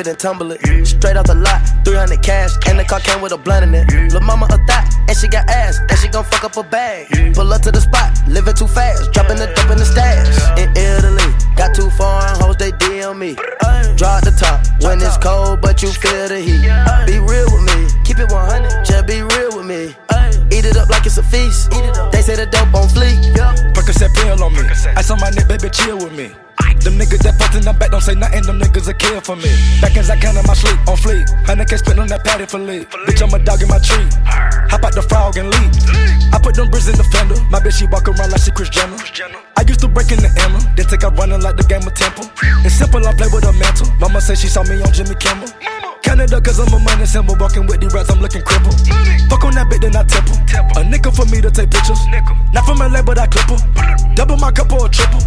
bag and it and tumble it. Straight off the lot, 300 cash, and the car came with a blunt in it. Lil' mama a thot, and she got ass, and she gon' fuck up a bag. Pull up to the spot, living too fast, dropping the dope in the stash. In Italy, got too foreign hoes, they DM me. Drop the top when it's cold, but you feel the heat. Be real with me, keep it 100, just be real with me. Eat it up like it's a feast. They say the dope on fleek. Percocet pill on me. I saw my neck, baby, chill with me. Them niggas that fucked in the back don't say nothing, them niggas a kill for me. Back as I can in my sleep, on fleek. Hundred K spent on that patty for lead. Bitch, I'm a dog in my tree. Hop out the frog and leave. I put them bricks in the fender. My bitch, she walk around like she Kris Jenner. I used to break in the Emma, then take out running like the game of Temple. It's simple, I play with a mantle. Mama say she saw me on Jimmy Kimmel. Canada, cause I'm a money symbol. Walking with the rats, I'm looking crippled. Fuck on that bit, then I temple. A nickel for me to take pictures. Not from LA, but I clip her. Double my cup or a triple.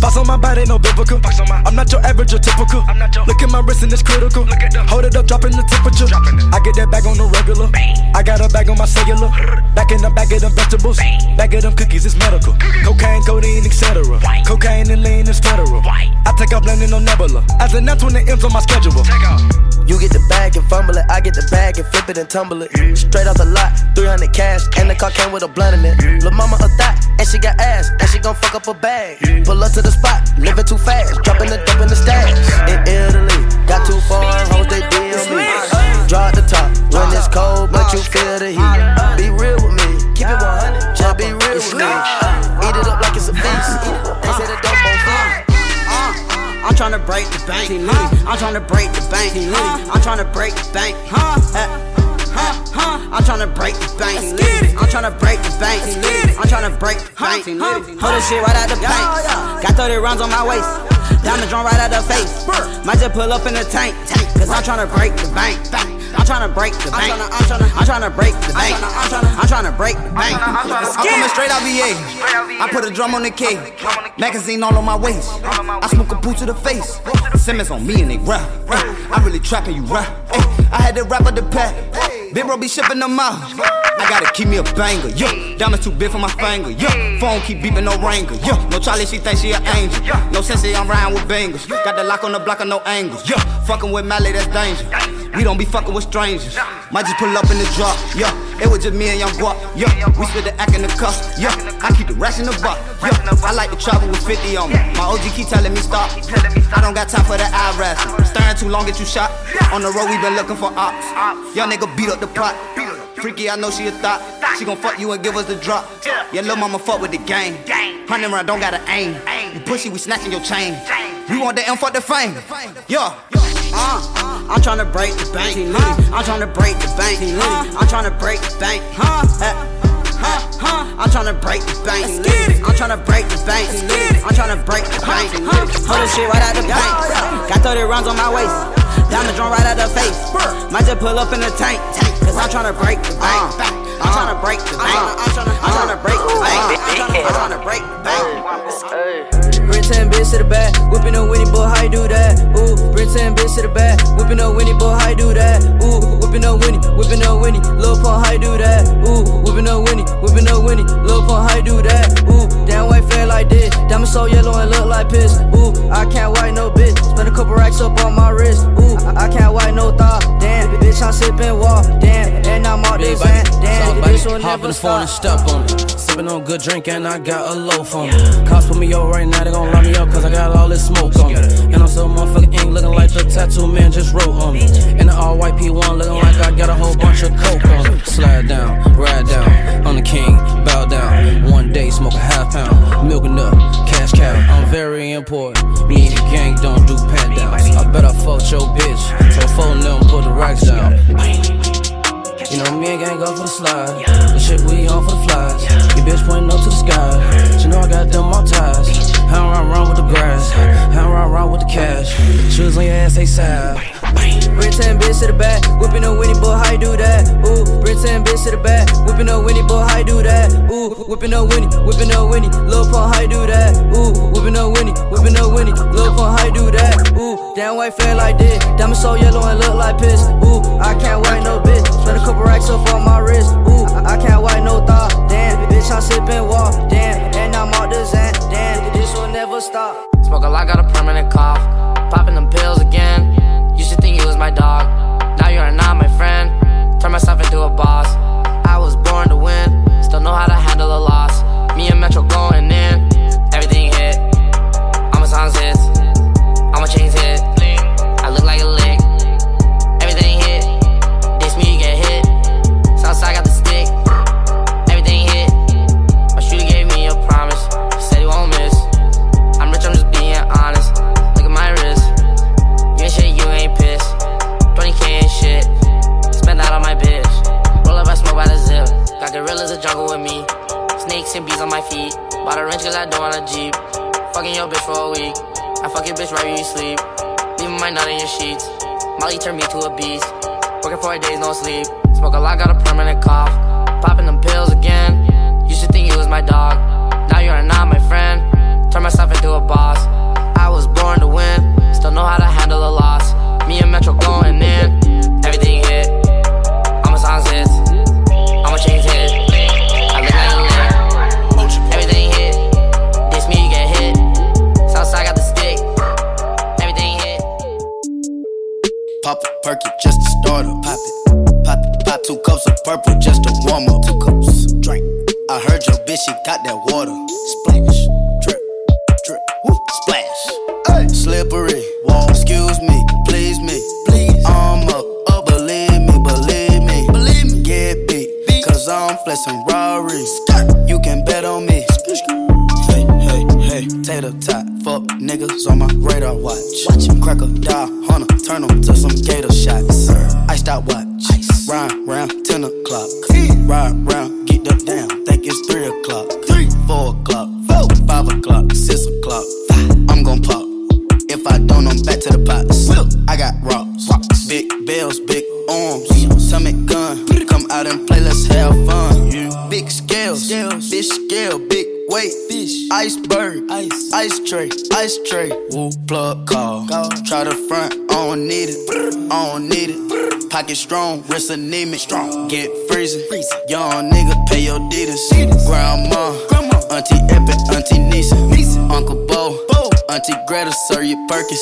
Box on my body, no biblical. I'm not your average or typical. Look at my wrist and it's critical. Hold it up, dropping the temperature. I get that bag on the regular. I got a bag on my cellular. Back in the bag of them vegetables. Bag of them cookies, it's medical. Cocaine, codeine, etc. Cocaine and lean is federal. I take off landing on Nebula. As an that's when the M's on my schedule. You get the bag and fumble it, I get the bag and flip it and tumble it. Straight off the lot, 300 cash, and the car came with a blunt in it. Lil' mama a thot, and she got ass, and she gon' fuck up a bag. Pull up to the spot, living too fast, dropping the dope in the stash. In Italy, got too foreign hoes, they DM me. Drop the top when it's cold, but you feel the heat. Be real with me, keep it 100, just be real with me. Eat it up like it's a feast. They say the dope. I'm tryna break the bank. I'm tryna break the bank. Uh, I'm tryna break the bank. Huh? Huh? Huh? I'm tryna break the bank. I'm tryna break the bank. I'm tryna break the bank. Hold this shit right out the bank. Got 30 rounds on my waist. Diamond drawn right out the face. Might just pull up in the tank. Cause I'm tryna break the bank. I'm tryna break the bank. I'm tryna, I'm tryna break the bank. I'm tryna, I'm tryna break the bank. I'm coming straight out VA. I put a drum on the K. Magazine all on my waist. I smoke a boot to the face. Simmons on me and they rap. I'm really trapping you rap. I had to rap at the pack. Big bro be shipping them out. I gotta keep me a banger, yeah. Diamonds too big for my finger, yeah. Phone keep beeping, no ranger, yeah. No Charlie, she think she an angel. No sense, I'm riding with bangers. Got the lock on the block of no angles, yeah. Fucking with Mally, that's danger. We don't be fucking with strangers. Might just pull up in the drop, yeah. It was just me and Young Guap, yeah. We split the act in the cup, yeah. I keep the rest in the buck, yeah. I like to travel with 50 on me. My OG keep telling me stop. I don't got time for the eye wrestling. Staring too long, get you shot. On the road, we been looking for ops. Young nigga beat up the pot. Freaky, I know she a thought. She gon' fuck you and give us the drop. Yeah, lil' mama fuck with the game. Hundred round, don't gotta aim. You pussy, we snatching your chain. We want the M, fuck the fame. Yeah. Uh, I'm tryna break the bank. I'm tryna break the bank. I'm tryna break the bank. Huh? Huh? Huh? I'm tryna break the bank. I'm tryna break the bank. I'm tryna break the bank. Hold this shit right out the bank. Got 30 rounds on my waist. Diamond drawn right out the face. Might just pull up in the tank. Cause I'm tryna break the bank. I'm tryna break the bank. I'm tryna, I'm break the bank. I'm tryna break the bank. Bring 10 bitch to the back, whipping a Winnie boy, how you do that? Ooh, bring 10 bitch to the back, whipping a Winnie boy, how you do that? Ooh, whipping a Winnie, whipping a Winnie, Lil Pump, how you do that? Ooh, whipping a Winnie, whipping a Winnie, Lil Pump, how you do that? Ooh, damn white fair like this, diamond so yellow and look like piss. Ooh, I can't white no bitch, spend a couple racks up on my wrist. Ooh, I can't white no thought, damn, bitch I'm sipping walk, damn, and I'm all this and damn, this will Hop in never the phone and step on it. Sipping on good drink and I got a loaf on me. Cops put me up right now, they gon' lock me up cause I got all this smoke on me. And I'm so motherfucking ink looking like the tattoo man just wrote on me. And the all white P1 looking like I got a whole bunch of coke on me. Slide down, ride down, on the king, bow down. One day smoke a half pound, milking up, cash cow. I'm very important. Me and the gang don't do pat downs. I bet I fucked your bitch. So phone them, put the racks down. You know me and gang go for the slide. The shit we on for the flies. Your bitch pointing up to the sky. She know I got them all ties. I don't run with the grass. I don't run with the cash. Shoes on your ass, they sad. Bring 10 bitch to the back, whipping a Winnie boy, how you do that? Ooh, 10 bitch to the back, whipping a Winnie boy, how you do that? Ooh, whipping a Winnie, whipping a Winnie, Lil Pump, how you do that? Ooh, whipping a Winnie, whipping a Winnie, Lil Pump, how you do that? Ooh, damn white fair like this, diamond so yellow and look like piss. Ooh, I can't white no bitch, Spent a couple racks up on my wrist. Ooh, I can't wipe no thought. Damn, bitch, I'm sipping water. Damn, and I'm all the Zan. Damn, this will never stop. Smoke a lot, got a permanent cough. Popping them pills again. You should think you was my dog. Now you are not my friend. Turn myself into a boss. I was born to win. Still know how to handle a loss. Me and Metro going in. Everything hit. I'ma songs this. I'ma change it. Do on my feet. Bought a wrench cause I don't want a Jeep. Fucking your bitch for a week. I fuck your bitch right where you sleep. Leaving my nut in your sheets. Molly turned me to a beast. Working four days, no sleep. Smoke a lot, got a permanent cough. Popping them pills again. Used to think you was my dog. Now you're not my friend. Turn myself into a boss. I was born to win. Still know how to handle a loss. Me and Metro going in. Purple just to warm up. Two cups. Drink. I heard your bitch, she got that water. Splash. Drip. Drip. Woo. Splash. Hey. Slippery. Wall. Excuse me. Please me. Please. I'm up. Up. Believe me. Believe me. Believe me. Get beat. Cause I'm flexing Rari. You can bet on me. Hey, hey, hey. Tater tot. Fuck niggas on my radar watch. Watch him crack a die, hunter. Turn 'em to some gator shots. Iced out watch. Try the front, I don't need it, I don't need it. Pocket strong, wrist anemic, strong. Get freezing, young nigga, pay your deeders. Grandma, Auntie Epic, Auntie Nisa, Uncle Bo, Auntie Greta, Sir your Perkins,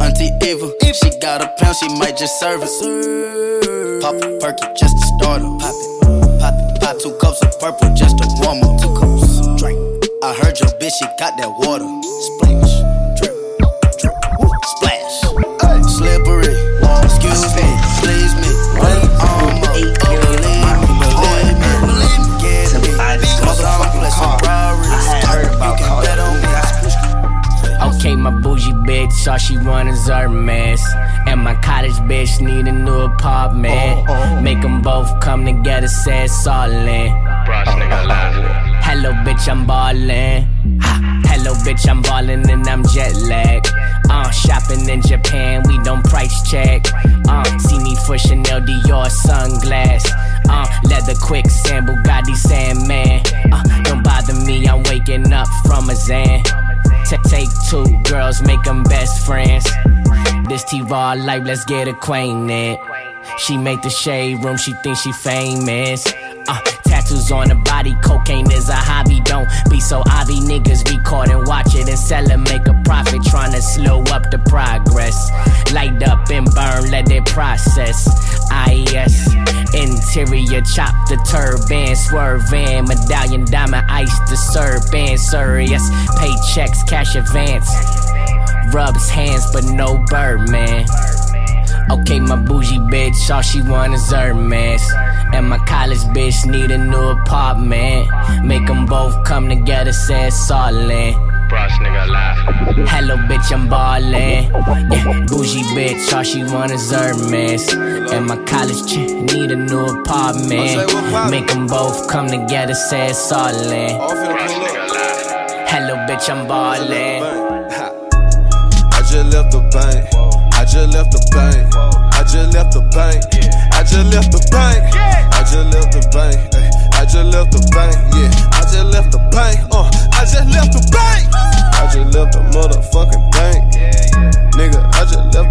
Auntie Eva. If she got a pound, she might just serve it. Pop a perky just to start. Pop it, pop it, pop two cups of purple just to warm up. Two cups, drink. I heard your bitch, she got that water. Bitch, all she want is Hermes. And my cottage bitch need a new apartment. Make them both come together, say it's all in. Hello, bitch, I'm ballin'. Ha. Hello, bitch, I'm ballin' and I'm jet lagged. Uh, shopping in Japan, we don't price check. Uh, see me for Chanel Dior sunglass. Uh, leather quicksand, Bugatti Sandman. Uh, don't bother me, I'm waking up from a Zan. Ta take two girls, make them best friends. This T-Raw life, let's get acquainted. She make the shade room, she thinks she famous. Uh, tattoos on the body, cocaine is a hobby. Don't be so obby, niggas be caught and watch it and sell it, make a profit. Tryna slow up the progress. Light up and burn, let it process. IS interior, chop the turban, swerving, medallion diamond, ice the serpent, serious. Paychecks, cash advance. Rubs hands, but no Birdman. Okay, my bougie bitch, all she want is Hermes. And my college bitch need a new apartment. Make them both come together, say it's all in. Hello, bitch, I'm ballin'. Yeah, bougie bitch, all she want is Hermes. And my college chick need a new apartment. Make them both come together, say it's all in. Hello, bitch, I'm ballin'. I just left the bank. Just left the bank. I just left the bank. I just left the bank. I just left the bank. I just left the bank. Yeah, I just left the bank. Uh, I just left the bank. I just left the motherfucking bank. Nigga, I just left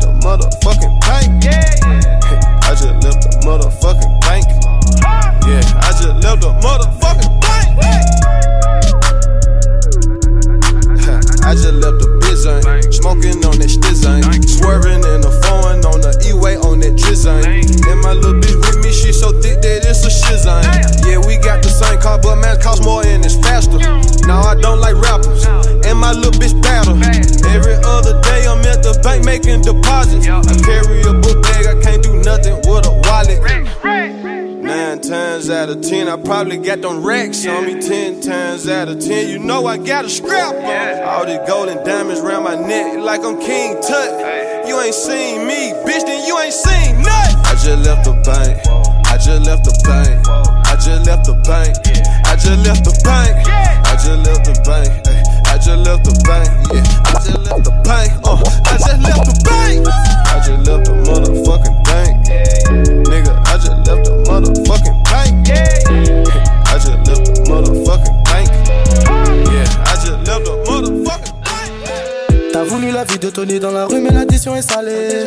got them racks on me. Ten times out of ten, you know I got a scrap on. All these gold and diamonds around my neck like I'm King Tut. You ain't seen me, bitch, then you ain't seen nothing. I just left the bank. I just left the bank. I just left the bank. I just left the bank. I just left the bank. I just left the bank, yeah. I just left the bank, uh. I just left the bank. I just left the motherfucking bank. Nigga, I just left the motherfucking bank. I just left the motherfucking bank. Yeah, I just left the la vie de Tony dans la rue, mais l'addition est salée.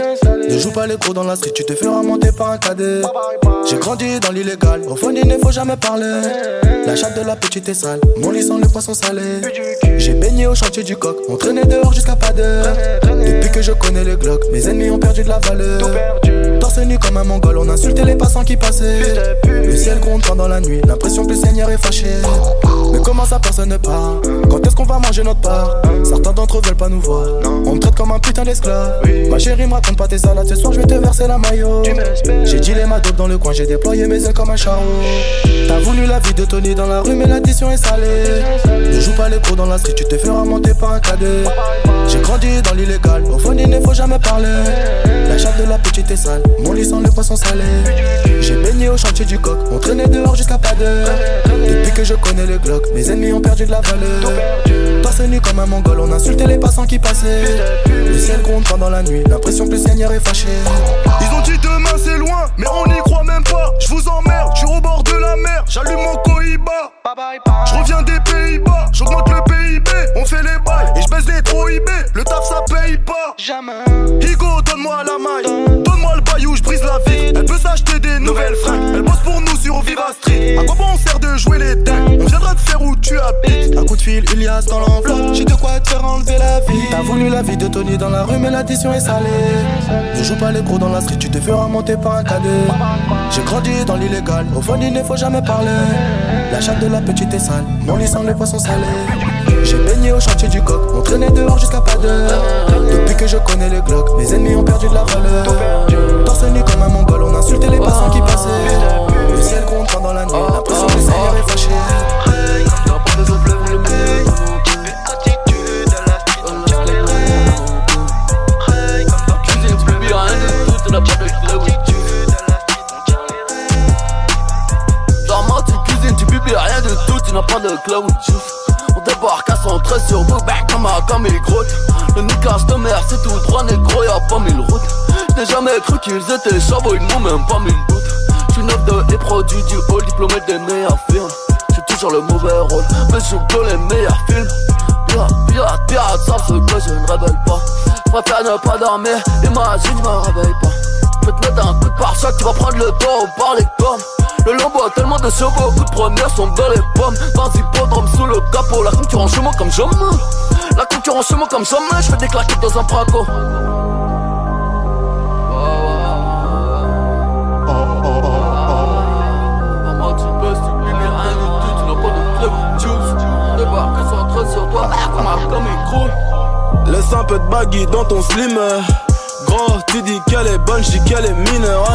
Ne joue pas les cours dans la street, tu te feras monter par un cadet. J'ai grandi dans l'illégal, au fond il ne faut jamais parler. La chatte de la petite est sale, mon lit sent le poisson salé. J'ai baigné au chantier du coq, on traînait dehors jusqu'à pas d'heure. Depuis que je connais les glocks, mes ennemis ont perdu de la valeur. Torse nu comme un mongol, on insultait les passants qui passaient. Le ciel gronde pendant la nuit, l'impression que le Seigneur est fâché. Mais comment ça personne ne part? Quand est-ce qu'on va manger notre part? Certains d'entre eux veulent pas nous voir. On me traite comme un putain d'esclave. Ma chérie me raconte pas tes salades, ce soir je vais te verser la maillot. J'ai dit les dope dans le coin, j'ai déployé mes ailes comme un charreau. T'as voulu la vie de Tony dans la rue, mais l'addition est salée. Ne joue pas les cours dans la street, tu te feras monter par un cadet. J'ai grandi dans l'illégal, au fond il ne faut jamais parler. La chatte de la petite est sale, mon lit sent le poisson salé. J'ai baigné au chantier du coq, on traînait dehors jusqu'à pas d'heure. Depuis que je connais les glocks, mes ennemis ont perdu de la valeur. Torse nu comme un mongol, on insultait les passants qui passaient. Le ciel gronde pendant la nuit, l'impression que le Seigneur est fâché. Ils ont dit demain c'est loin, mais on n'y croit même pas. Je vous emmerde, je suis au bord de la mer, j'allume mon Cohiba. Je reviens des Pays-Bas, j'augmente le PIB, on fait les bails et je baisse les trop IB. Le taf ça paye pas. Jamais. Higo, donne-moi la maille, donne-moi le baillou, je brise la vie. Elle peut s'acheter des nouvelles fringues, elle bosse pour nous sur Viva Street. À quoi bon on sert de jouer les dingues? On viendra tu. Un coup de fil, Ilias dans l'enveloppe, j'ai de quoi te faire enlever la vie. T'as voulu la vie de Tony dans la rue, mais l'addition est salée. Ne joue pas les gros dans la street, tu te feras monter par un cadet. J'ai grandi dans l'illégal, au fond il ne faut jamais parler. La chatte de la petite est sale, mon lit sent les poissons salés. Au chantier du coq, on traînait dehors jusqu'à pas d'heure. Depuis que je connais les glocks, mes ennemis ont perdu de la valeur. Torse nu comme un mongol, on insultait les passants qui passaient. Le ciel gronde pendant la nuit, l'impression que le Seigneur est fâché. rien de tout, tu n'as pas de cloud Débarque à 113 sur vous, back comme un comme les grottes Le niquage de c'est tout droit, négro, y'a pas mille routes. J'ai jamais cru qu'ils étaient chabots, ils n'ont même pas mille doutes. J'suis neuf de et produit du hall, diplômé des meilleurs films. J'ai toujours le mauvais rôle, mais je que les meilleurs films. Pirate, pirate, pirate, savent ce que je ne révèle pas. Préfère ne pas dormir, imagine, je me réveille pas. Je te mettre un coup de pare-choc, tu vas prendre le dos par les pommes le lambeau a tellement de chevaux, coup de première sont dans les pommes. Dans hippodrome sous le capot, la concurrence chez moi comme jamais. La concurrence chez moi comme jamais, je fais des claquettes dans un braco. Laisse un peu de baggy dans ton slim tu dis qu'elle est bonne, j'dis qu'elle est mineure.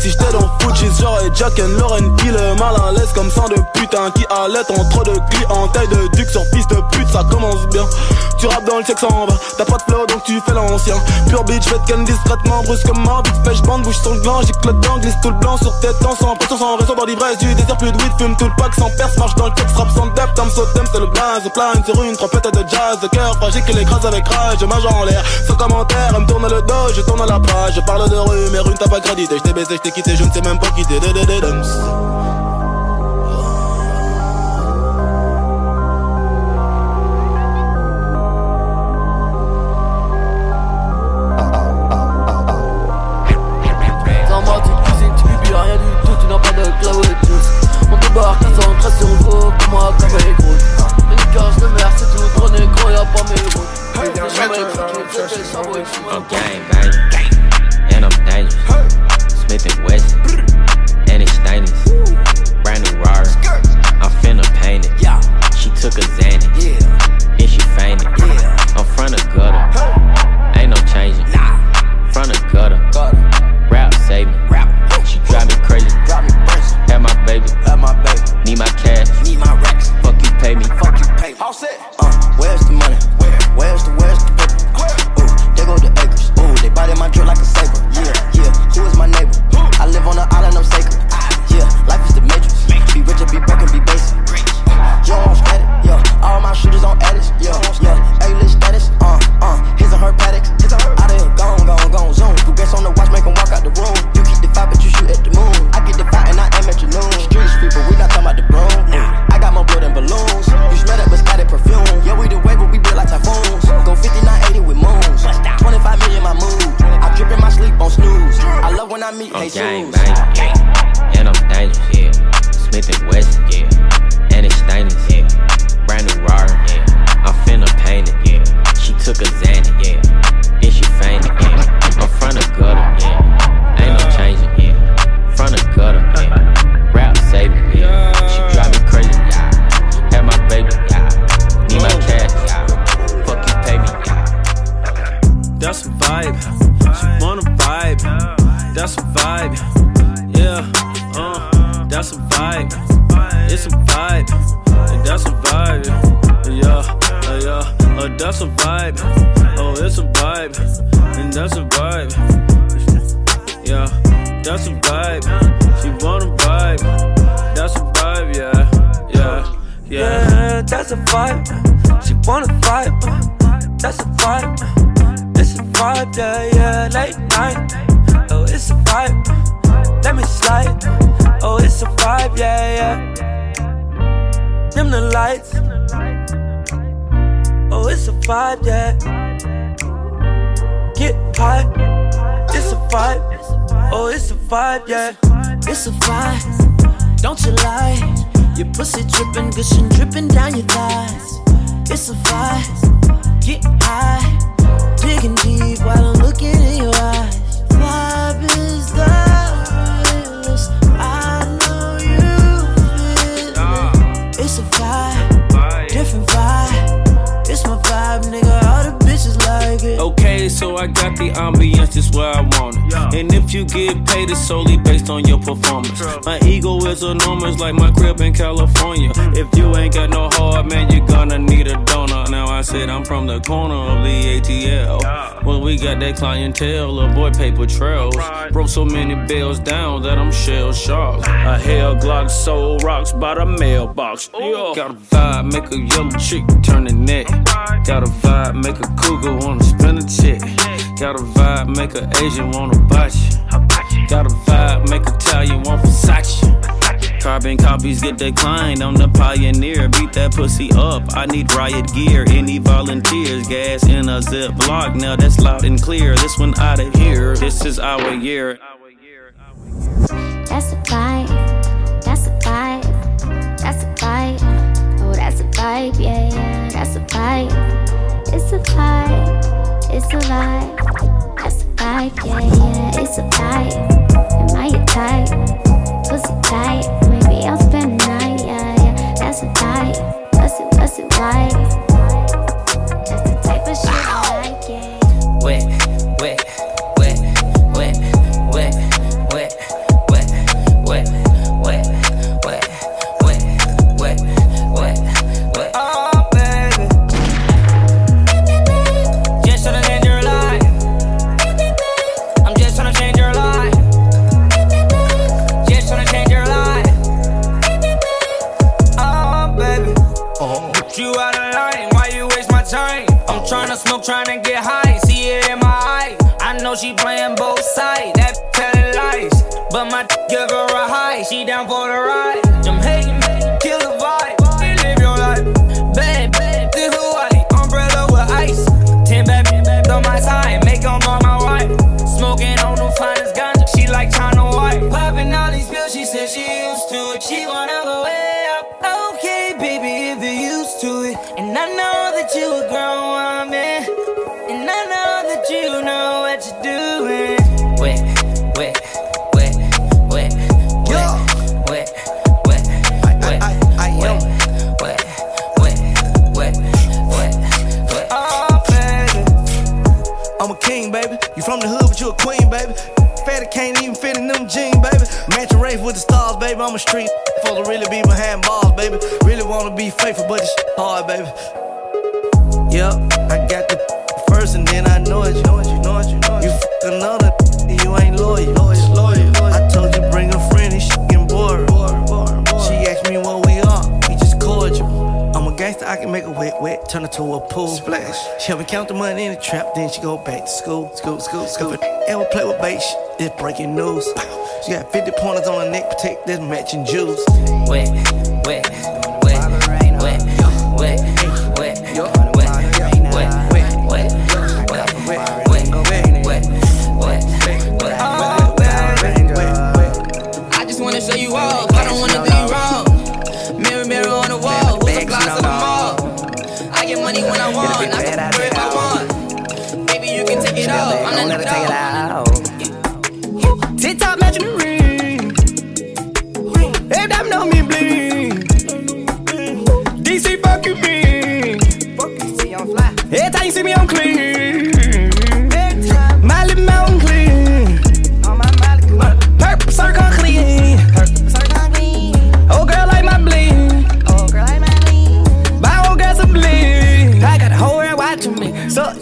Si j'étais dans Fuji, j'aurais Jack and Lauren Hill. Mal à l'aise comme ça de putain qui allait en trop de taille de duc sur piste de pute, ça commence bien. Tu rappes dans le sexe en va, t'as pas de flow donc tu fais l'ancien. Pure bitch, faites ken discrètement, brusque comme ma bitch, pêche bande, bouge sur le gland, j'ai le dedans, glisse tout le blanc sur tête, temps sans pression, sans raison dans l'ivresse, du désir plus de weed, fume tout le pack sans perce, marche dans le texte, rap sans depth, tam so c'est le blaze, plein sur une trompette de jazz, cœur fragile qui l'écrase avec rage, je mage en l'air, sans commentaire, elle me tourne le dos, je tourne la je parle de rue, mais rue t'as pas crédité, je t'ai baisé, je t'ai quitté, je ne sais même pas quitter, On it's a vibe, yeah. It's a vibe, don't you lie. Your pussy dripping, gushing, dripping down your thighs. It's a vibe, get high, digging deep while I'm looking in your eyes. Vibe is the I got the ambiance just where I want it. And if you get paid, it's solely based on your performance. My ego is enormous, like my crib in California. If you ain't got no heart, man, you're gonna need a donor. Now I said I'm from the corner of the ATL. Well, we got that clientele, a boy paper trails. Broke so many bills down that I'm shell shocked. A hell Glock sold rocks by the mailbox. Got a vibe, make a yellow chick turn the neck. Got a vibe, make a cougar wanna spend a check. Got a vibe, make a Asian wanna buy you. Got a vibe, make Italian want Versace. Carbon copies get declined. I'm the pioneer. Beat that pussy up. I need riot gear. Any volunteers? Gas in a zip block. Now that's loud and clear. This one out of here. This is our year. That's a vibe. That's a vibe. That's a vibe. Oh, that's a vibe. Yeah, yeah. That's a vibe. It's a vibe. It's a vibe. That's a vibe. Yeah, yeah. It's a vibe. Am I your type? Pussy tight. Maybe I'll spend the night. Yeah, yeah. That's a vibe. What's it? What's it like? That's the type of shit I like. Yeah. wet, My give her a high, she down for the ride. From the hood, but you a queen, baby. Fatty can't even fit in them jeans, baby. Match a race with the stars, baby. I'm a street for to really be behind bars, baby. Really wanna be faithful, but it's hard, baby. Yep, I got the first and then I know it. You know it, you know it, you know it. You f another, you ain't loyal. loyal, loyal. I told you bring a friend, and shit getting bored. She asked me what we gangster, I can make a wet, wet, turn it to a pool. Splash. She help me count the money in the trap, then she go back to school. School, school, school. If it ever play with bait, shit, it's breaking news. She got 50 pointers on her neck, protect this matching jewels. Wet, wet, wet, wet, wet,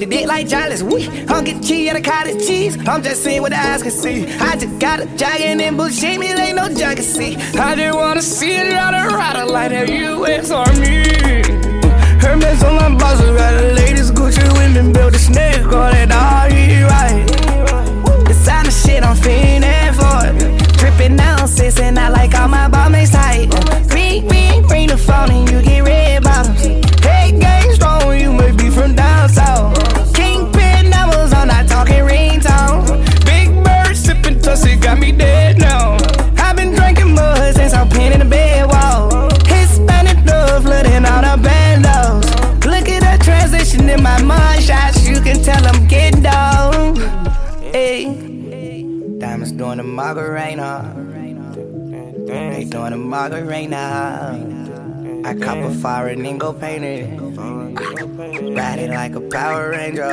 G's. I'm get key at a cottage cheese. I'm just seeing what the eyes can see. I just got a jogging and bullshit me, ain't no junkie see. I just wanna see it out of rider like that US Army. Hermes on my boss, got the latest Gucci women build a snake on it, all right. Designer shit, I'm fiending for it. Dripping sis, and I like all my bomb tight. Ring, ring, bring the phone and you get red bottoms. Hey, gang strong, you may be from down south. I cop a fire and then go paint it. Ride it like a Power Ranger.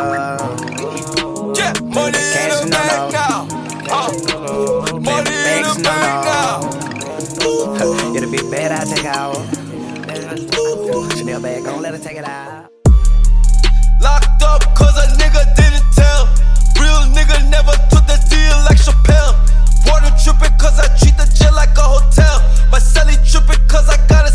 Yeah, money in the bank now. Uh, money in the bank now. It'll be bad, I take out. Chanel bag, gon' let her take it out. Locked up cause a nigga didn't tell. Real nigga never took the deal like Chappelle. Water tripping cause I treat the jail like a hotel. My celly tripping cause I got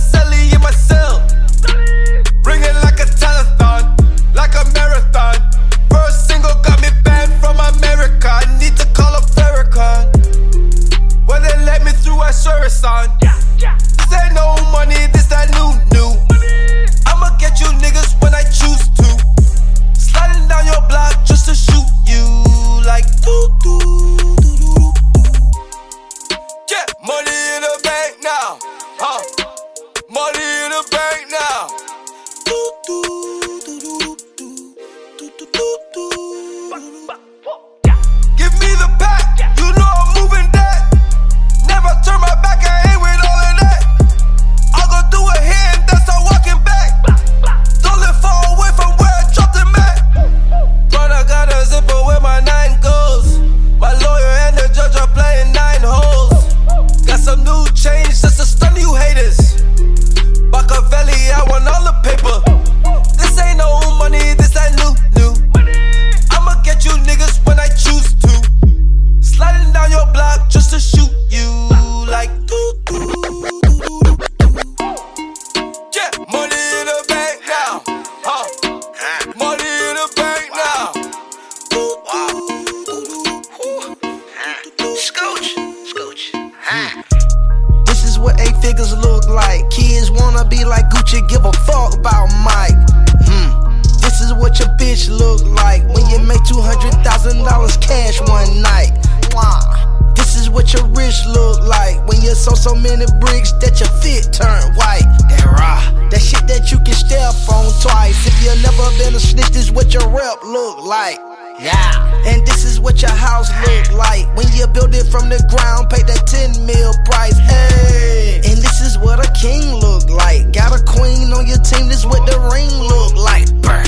wrist look like when you sold so many bricks that your fit turn white. That raw, that shit that you can step on twice. If you never been a snitch, this what your rep look like. Yeah. And this is what your house look like when you build it from the ground, pay that 10 mil price. Hey. And this is what a king look like. Got a queen on your team, this what the ring look like. Brr.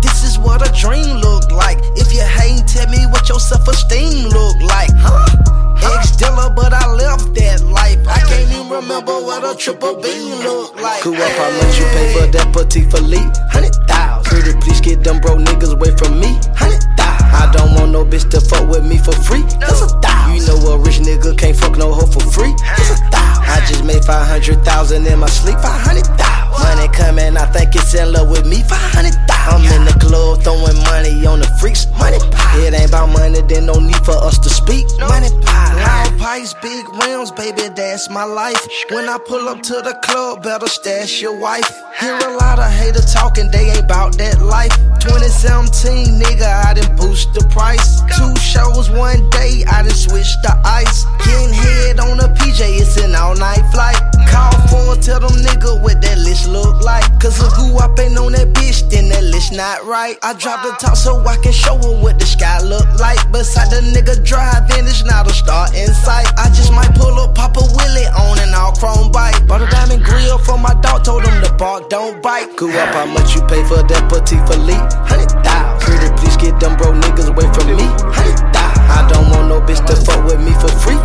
This is what a dream look like. If you hate, tell me what your self-esteem look like. Huh? Ex dealer, but I left that life. I can't even remember what a triple beam look like. Cool up how much you pay for that Patek Philippe? Hundred thousand. Pretty please get them bro niggas away from me. Hundred thousand. I don't want no bitch to fuck with me for free. That's a thousand. You know a rich nigga can't fuck no hoe for free. That's a thousand. I just made five hundred thousand in my sleep. Five hundred thousand. Money coming, I think it's in love with me. Five hundred thousand. I'm in the club throwing money on the freaks. Money pie. It ain't about money, then no need for us to speak. Money pie. Loud pipes, big rims, baby, that's my life. When I pull up to the club, better stash your wife. Hear a lot of hater talking, they ain't about that life. 2017, nigga, I done boost the price. Two shows one day, I done switched the ice. Getting head on a PJ, it's an all night flight. Call for tell them nigga what that list look like. Cause if who up ain't on that bitch, then that list not right. I drop the top so I can show her what the sky look like. Beside the nigga driving, it's not a star in sight. I just might pull up Papa Willie on an all chrome bike. Bought a diamond grill for my dog, told him the bark don't bite. Cool up how much you pay for that petite Philippe? Hundred thousand. Pretty please get them bro niggas away from me. Hundred thousand. I don't want no bitch to fuck with me for free.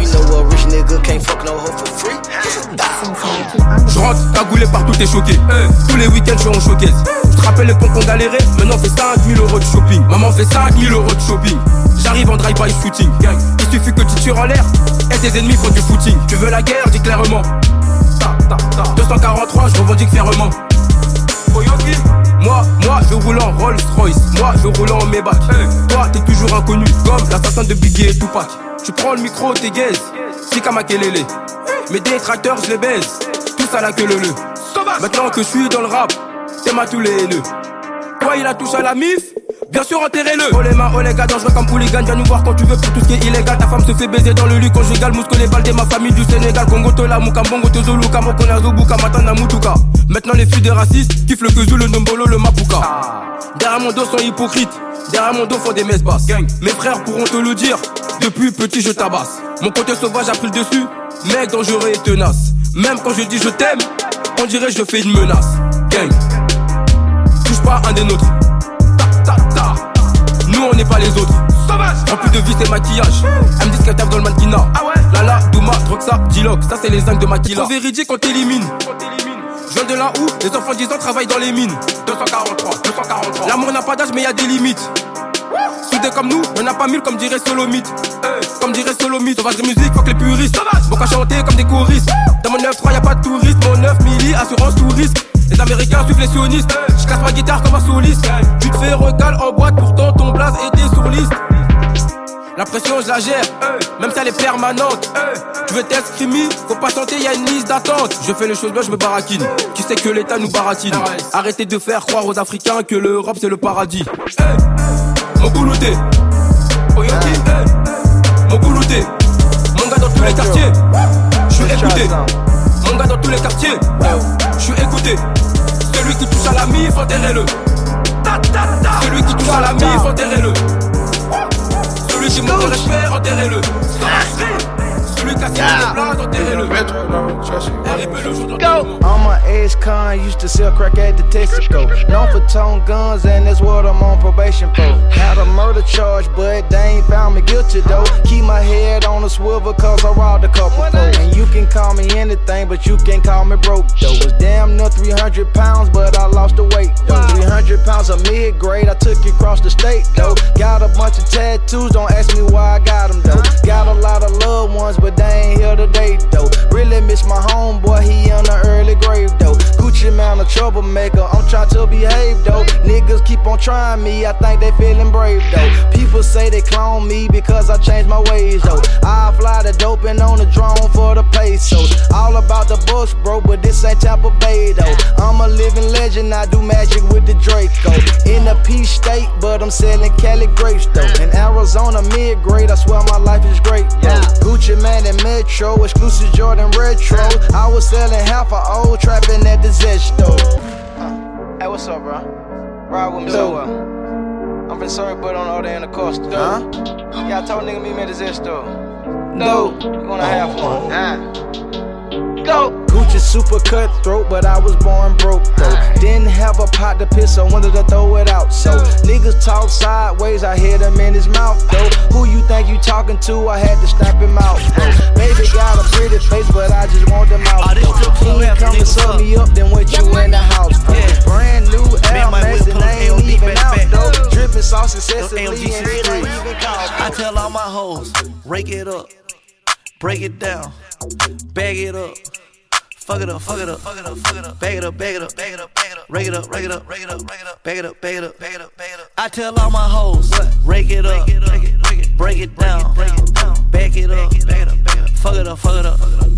You know a rich nigga can't fuck no hoe for free. Je rentre cagoulé partout, t'es choqué. Tous les week-ends, je suis en showcase. te rappelles les qu'on galérait? Maintenant fait 5000 euros de shopping. Maman fait 5000 euros de shopping. J'arrive en drive-by shooting. Gang, il suffit que tu tires en l'air et tes ennemis font du footing. Tu veux la guerre, dis clairement. 243, je revendique fièrement. Moi, moi, je roule en Rolls Royce. Moi, je roule en Maybach. Toi, t'es toujours inconnu, comme l'assassin de Biggie et Tupac. Tu prends le micro, t'es gaze. Comme Makelele. Mes détracteurs, je les baise. Tous à la queue le le. Maintenant que je suis dans le rap, c'est ma tous les haineux. Toi, il a touché à la mif. Bien sûr, enterrez-le. Oh les mains, oh les gars, dangereux comme hooligan. Viens nous voir quand tu veux pour tout ce qui est illégal. Ta femme se fait baiser dans le lit conjugal. Mousque les balles de ma famille du Sénégal. Congo, Tola, Mukambongo, Tozulu, Kamokona, Zobu, Kamatana, Mutuka. Maintenant, les filles des racistes kiffent le Kezu, le Nombolo, le Mapuka. Derrière mon dos sont hypocrites. Derrière mon dos font des messes basses. Mes frères pourront te le dire. Depuis petit, je tabasse. Mon côté sauvage a pris le dessus. Mec dangereux et tenace. Même quand je dis je t'aime, on dirait je fais une menace. Gang. Pas un des nôtres. Ta, ta, ta. Nous on n'est pas les autres. Sauvage. Rempli de vis et maquillage. Elle me dit qu'elle tape dans le mannequinat. Ah ouais. Lala, Douma, Droxa, Diloc. Ça c'est les zincs de Maquila. Trop véridique quand t'élimines. Je viens de là où les enfants de 10 ans travaillent dans les mines. 243, 243. L'amour n'a pas d'âge, mais y a des limites. Soudés comme nous, y'en a pas mille comme dirait Solomite. Comme dirait Solomite, sauvage de musique, que les puristes. Bon qu'à chanter comme des choristes. Dans mon 9-3, y'a pas de touristes. Mon 9 milli, assurance tout risque. Les Américains suivent les sionistes. Je casse ma guitare comme un soliste. Tu te fais recal en boîte, pourtant ton blaze était sur liste. La pression, je la gère, même si elle est permanente. Tu veux t'exprimer, faut pas tenter, y a une liste d'attente. Je fais les choses bien, je me baratine. Tu sais que l'État nous baratine? Arrêtez de faire croire aux Africains que l'Europe c'est le paradis. Mon boulouté, Oyoki, mon boulouté. Mon gars dans tous les quartiers, je suis écouté. Mon gars dans tous les quartiers, suis écouté. Celui qui touche à la mif, enterrez-le. Celui qui touche à la mif, enterrez-le. Celui qui manque de respect, enterrez-le. Celui qui a signé des places, enterrez-le. RIP le jour de Go! All my ex-con used to sell crack at the Texaco. Known for tone guns, and that's what I'm on probation for. Had a murder charge, but they ain't found me guilty though. Keep my head on a swivel, cause I robbed a couple folks. And you can call me anything, but you can't call me broke though. Was damn near 300 pounds, but I lost the weight though. 300 pounds of mid grade, I took it across the state though. Got a bunch of tattoos, don't ask me why I got them though. Got a lot of loved ones, but they ain't here today though. Really miss my homeboy, he in the early grave though. Gucci Mane, a troublemaker, I'm trying to behave though. Niggas keep on trying me, I think they feeling brave though. People say they clone me because I changed my ways though. I fly the dope and on the drone for the pesos. All about the books, bro, but this ain't Tampa Bay though. I'm a living legend, I do magic with the Draco. In a peace state, but I'm selling Cali grapes though. In Arizona, mid grade, I swear my life is great though. Gucci Mane and Metro, exclusive Jordan retro. I was selling half a old trapping at the Zesto. Uh, hey, what's up, bro? Ride with me so well. I'm from sorry, but on the other end of the coast. Huh? Yeah, I told nigga meet me at the Zesto. No, you wanna have one? Nah. Go. Gucci super cutthroat, but I was born broke though. Didn't have a pot to piss, so wanted to throw it out. So niggas talk sideways, I hit him in his mouth though. Who you think you talking to? I had to snap him out. Though. Baby got a pretty face, but I just want them out. Oh, though. He ain't come to suck me up, then what you in the house? Though. Brand new Max, and they ain't even out though. Dripping sauce incessantly, and it ain't even called. I tell all my hoes, rake it up, break it down, bag it up. Fuck it up, fuck it up, fuck it up, fuck it up, bag it up, bag it up, bag it up, bag it up, rake it up, rake it up, rake it up, rake it up, bag it up, bag it up, bag it up, bag it up. I tell all my hoes, rake it up, break it down, bag it up, bag it up, fuck it up, fuck it up,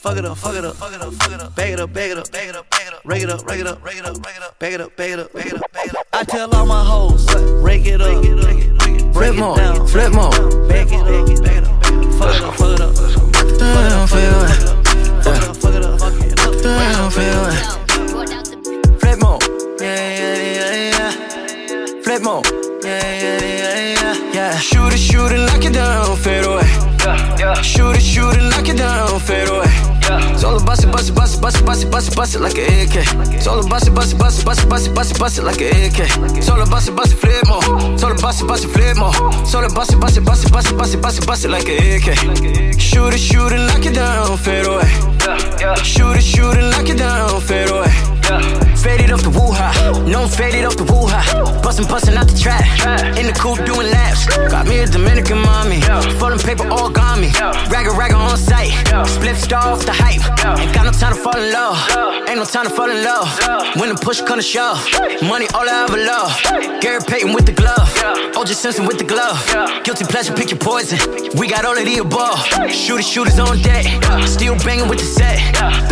Fuck it up, fuck it up, fuck it up, fuck it up. Bag it up, bag it up, bag it up, bag it up. Rake it up, rake it up, rake it up, rake it up. Bag it up, bag it up, bag it up, bag it up. I tell all my hoes, rake it up, Flip more, flip more. Bag it up, bag it up, bag it up. Fuck it up, fuck it up. Damn, feel it. Fuck it up, fuck it up, fuck it up. Damn, feel it. Flip more. Yeah, yeah, yeah, yeah. Flip more. Yeah, yeah, yeah, yeah, yeah. Shoot it, shoot it, knock it down, fade away. Shoot it, shoot it, knock it down, fade away. It's all about it, bust it, bust it, bust it, bust it, bust it, bust it like an AK. All about it, bust it, bust it, bust it, bust it, bust it, bust it like an AK. All about it, bust it, flip more. All about it, bust it, flip more. All about it, bust it, bust it, bust it, bust it, bust it, bust it like an AK. Shoot it, shoot it, knock it down, fade away. Shoot it, shoot it, knock it down, fade away. Faded off the woo-ha, no faded off the woo-ha Bustin', bustin' out the trap, in the coupe doing laps. Got me a Dominican mommy, folding paper all got me. Ragga, ragga on sight, split star off the hype. Ain't got no time to fall in love, ain't no time to fall in love. When the push come to shove, money all I ever love. Gary Payton with the glove, O.J. Simpson with the glove. Guilty pleasure, pick your poison, we got all of the above. Shooters, shooters on deck, still banging with the set.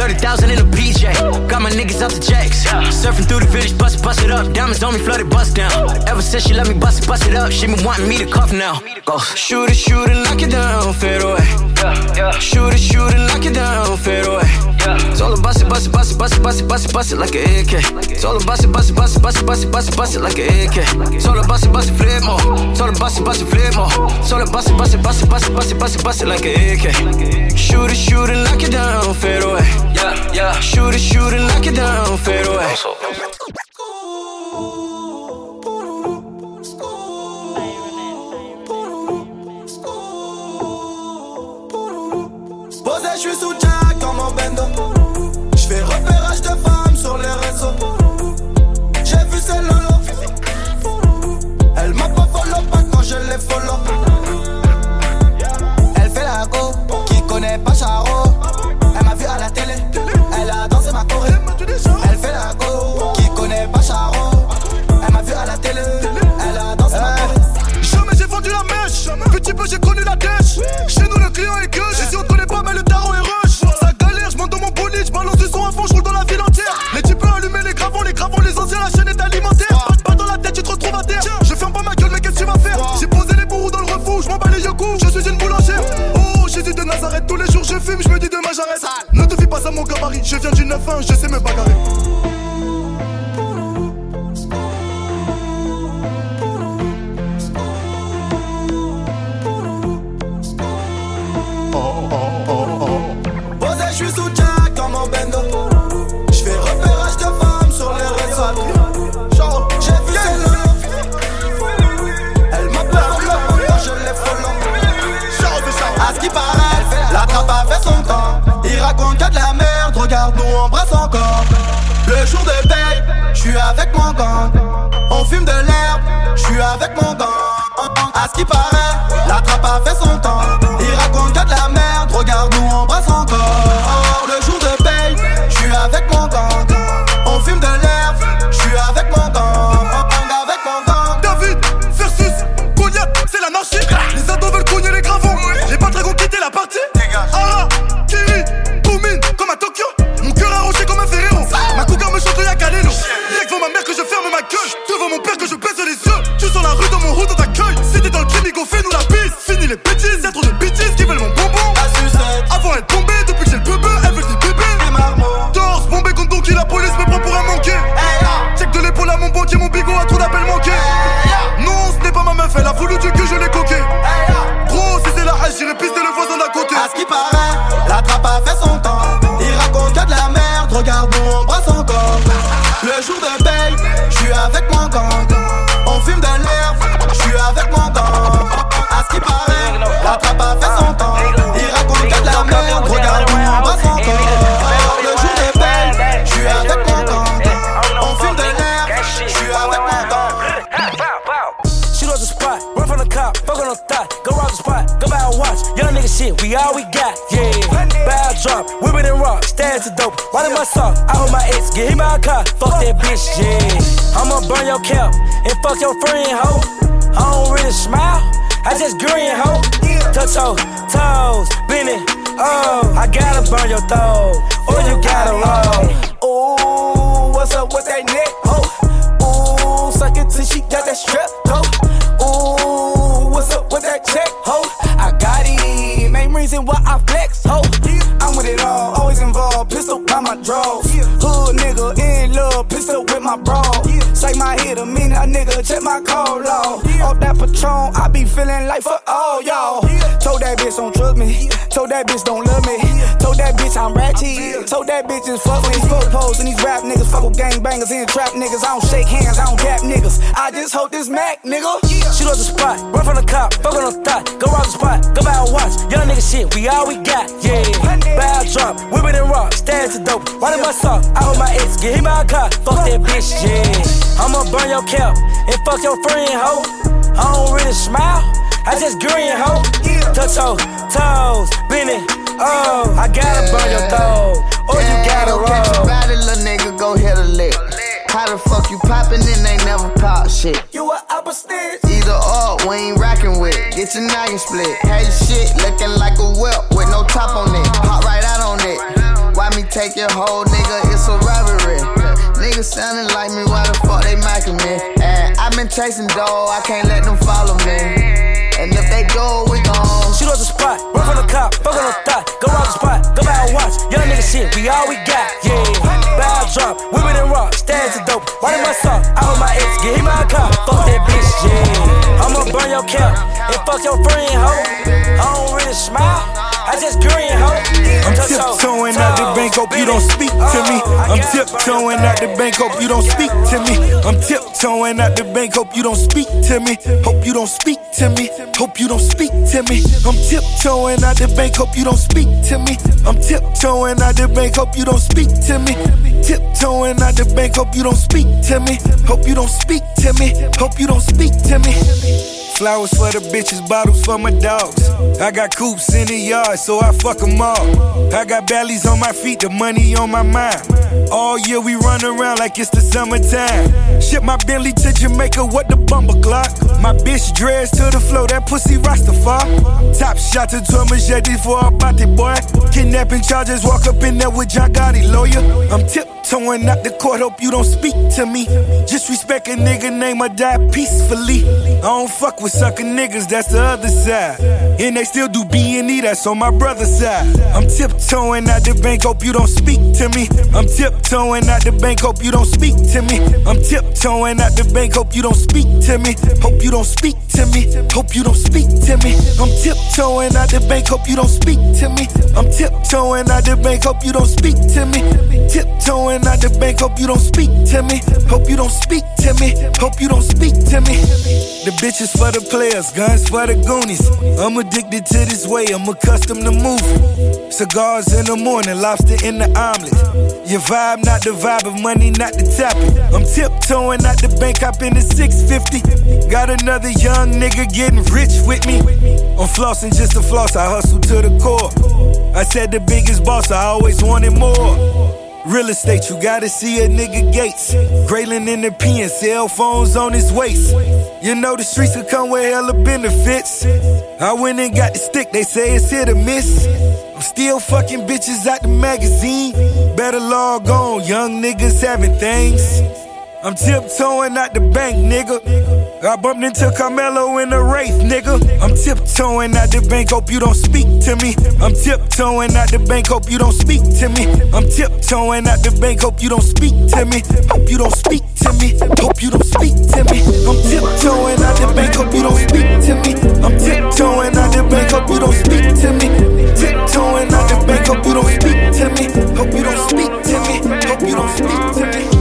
30,000 in a PJ, got my niggas out the jacks Surfing through the village, bust it, bust it up. Diamonds on me, flooded, bust down. Ever since she let me bust it, bust it up, she been wanting me to cuff now. Go shoot it, shoot it, knock it down, fade away. Shoot it, shoot it, knock it down, fade away. It's all about it, bust it, bust it, bust it, bust it, bust it, bust it like an AK. It's all about it, bust it, bust it, bust it, bust it, bust it, bust it like an AK. It's all about it, bust it, flip more. It's all about it, bust it, flip more. It's all about it, bust it, bust it, bust it, bust it, bust it, bust it like an AK. Shoot it, shoot it, knock it down, fade away. Shoot it, shoot it, knock it down, fade away. Bendo. Je fais repérage de femmes sur les réseaux. J'ai vu celle lolo. Elle m'a pas follow pas quand je les follow. Tous les jours je fume, je me dis demain j'arrête. Ne te fie pas à mon gabarit, je viens du 9-1, je sais me bagarrer. Posé, je suis sous Jack dans mon bendo. Qui paraît, la trappe a fait son temps. Il raconte que de la fuck your friend, ho. I don't really smile, I just grin, ho. Touch toes, toes, bend it, Oh, I gotta burn your throat, ratchet. Told that bitch just fuck with these fuck pose and these rap niggas. Fuck with gang bangers and trap niggas. I don't shake hands, I don't gap niggas. I just hope this Mac nigga. Shoot up the spot, run from the cop, fuck on the thought, go rob the spot, go buy a watch. Young nigga shit, we all we got, yeah. Bad drop, whipping and rock, stand to dope. Riding my sock, I hold my ex, get him my car, fuck that bitch, yeah. I'ma burn your cap and fuck your friend, ho. I don't really smile, I just grin, ho. Touch your toes, bend it, oh. I gotta burn your throat, or you gotta roll. Catch a roll. body, little nigga, go hit a lick. How the fuck you poppin' and they never pop shit? You a upper stairs. Either or, we ain't rockin' with. Get your noggin split. Hey shit, looking like a whip with no top on it. Hop right out on it. Why me take your whole nigga? It's a robbery. Niggas sounding like me, why the fuck they mocking me? And i been chasing dough, I can't let them follow me. And if they do, we gon' Shoot up the spot, run from the cop, fuck on the thought, go rob the spot, go buy a watch. Young nigga shit, we all we got, yeah. Bad drop, whipping and rock, stand to dope. Riding my sock, I hold my ex, get him my car, fuck that bitch, yeah. I'ma burn your cap and fuck your friend, ho. I don't really smile, I just grin, ho. I'm tiptoeing out the bank, hope you don't speak to me. I'm tiptoeing out the bank, hope you don't speak to me. I'm tiptoeing out the bank, hope you don't speak to me. Hope you don't speak to me. Hope you don't speak to me. I'm tiptoeing out the bank, hope you don't speak to me. I'm tiptoeing out the bank, hope you don't speak to me. Tiptoeing out the bank, hope you don't speak to me. Hope you don't speak to me. Hope you don't speak to me. Flowers for the bitches, bottles for my dogs. I got coops in the yard, so I fuck 'em all. I got bellies on my feet, the money on my mind. All year we run around like it's the summertime. Ship my Bentley to Jamaica, what the bumper clock? My bitch dress to the floor, that pussy Rastafari. Top shot to tour machete for a body boy. Kidnapping charges, walk up in there with John Gotti, lawyer. I'm tiptoeing out the court, hope you don't speak to me. Just respect a nigga name or die peacefully. I don't fuck with sucker niggas, that's the other side. And they still do B and E, that's on my brother's side. I'm tiptoeing out the bank, hope you don't speak to me. I'm tiptoeing out the bank, hope you don't speak to me. I'm tiptoeing out the bank, hope you don't speak to me. Hope you don't speak to me. Hope you don't speak to me. I'm tiptoeing out the bank, hope you don't speak to me. I'm tiptoeing out the bank, hope you don't speak to me. Tiptoeing out the bank, hope you don't speak to me. Hope you don't speak to me. Hope you don't speak to me. The bitches for the players, guns for the goonies. I'm addicted to this way, I'm accustomed to moving. Cigars in the morning, lobster in the omelet. Your vibe, not the vibe of money, not the topic. I'm tiptoeing out the bank, up in the 650. Got another young nigga getting rich with me. I'm flossing just to floss, I hustle to the core. I said the biggest boss, I always wanted more. Real estate, you gotta see a nigga Gates. Graylin in the pen, cell phones on his waist. You know the streets could come with hella benefits. I went and got the stick, they say it's hit or miss. I'm still fucking bitches out the magazine. Better log on, young niggas having things. I'm tiptoeing out the bank, nigga. I bumped into Carmelo in the Wraith, nigga. I'm tiptoeing out the bank, hope you don't speak to me. I'm tiptoeing out the bank, hope you don't speak to me. I'm tiptoeing out the bank, hope you don't speak to me. Hope you don't speak to me. Hope you don't speak to me. I'm tiptoeing out the bank, hope you don't speak to me. I'm tiptoeing out the bank, hope you don't speak to me. Tiptoeing out the bank, hope you don't speak to me. Hope you don't speak to me. Hope you don't speak to me.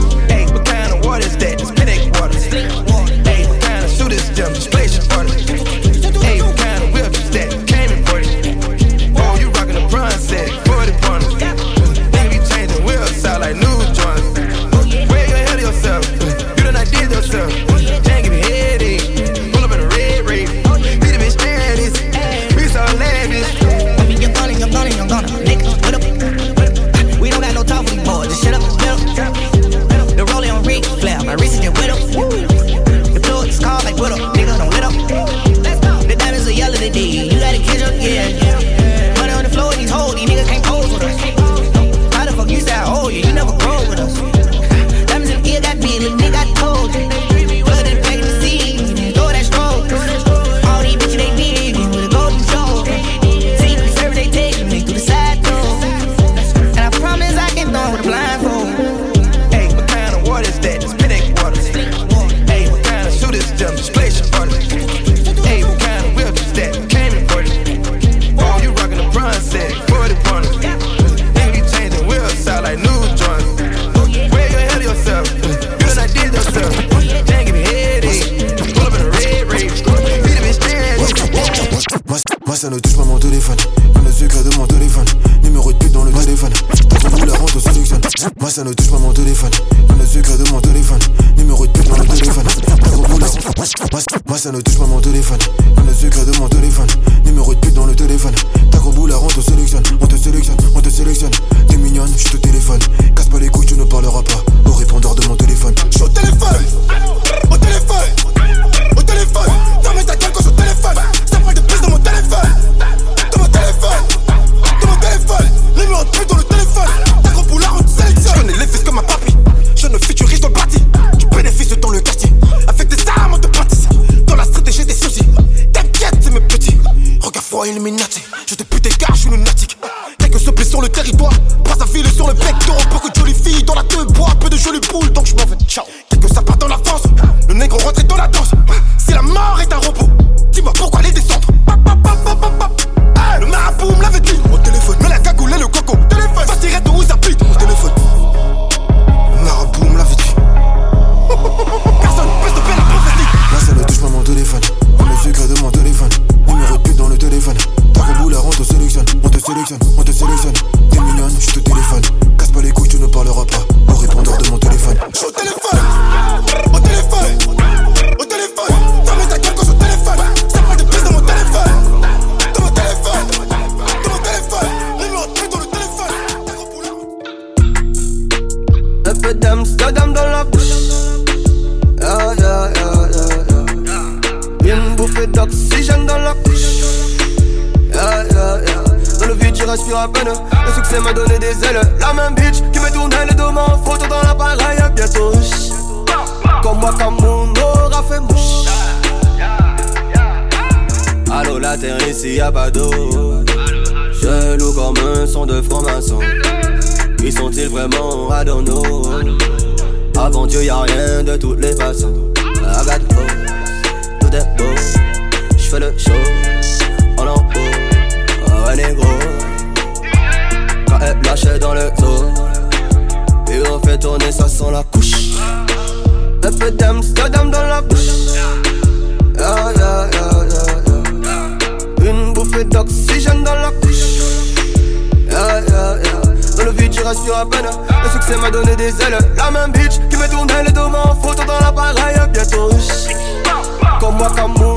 Moi ça ne touche pas mon téléphone. Dans le secret de mon téléphone. Numéro de pute dans le téléphone. T'as la rente au sélectionne. Moi ça ne touche pas mon téléphone. Dans le secret de mon téléphone. Numéro de pute dans le téléphone. T'as la rente. Moi, ça ne touche pas mon téléphone. Dans le secret de mon téléphone. Numéro de pute dans le téléphone. T'as bout la rente au sélectionne. On te sélectionne, on te sélectionne. T'es mignonne, je te téléphone. Casse pas les couilles, tu ne parleras pas. Au répondeur de mon téléphone. Je au téléphone. Au téléphone. Au téléphone. 그런 태도를 à. Le succès m'a donné des ailes. La même bitch qui me tournait le dos en photo dans l'appareil. Bientôt, comme moi, comme mon aura fait mouche. Allô, la terre ici, y'a pas d'eau. Je loue comme un son de franc-maçon. Qui sont-ils vraiment? Know. Avant Dieu, y'a rien de toutes les respire à peine. Le succès m'a donné des ailes. La même bitch qui me tournait le dos en photo dans l'appareil. Bientôt, comme moi, comme mon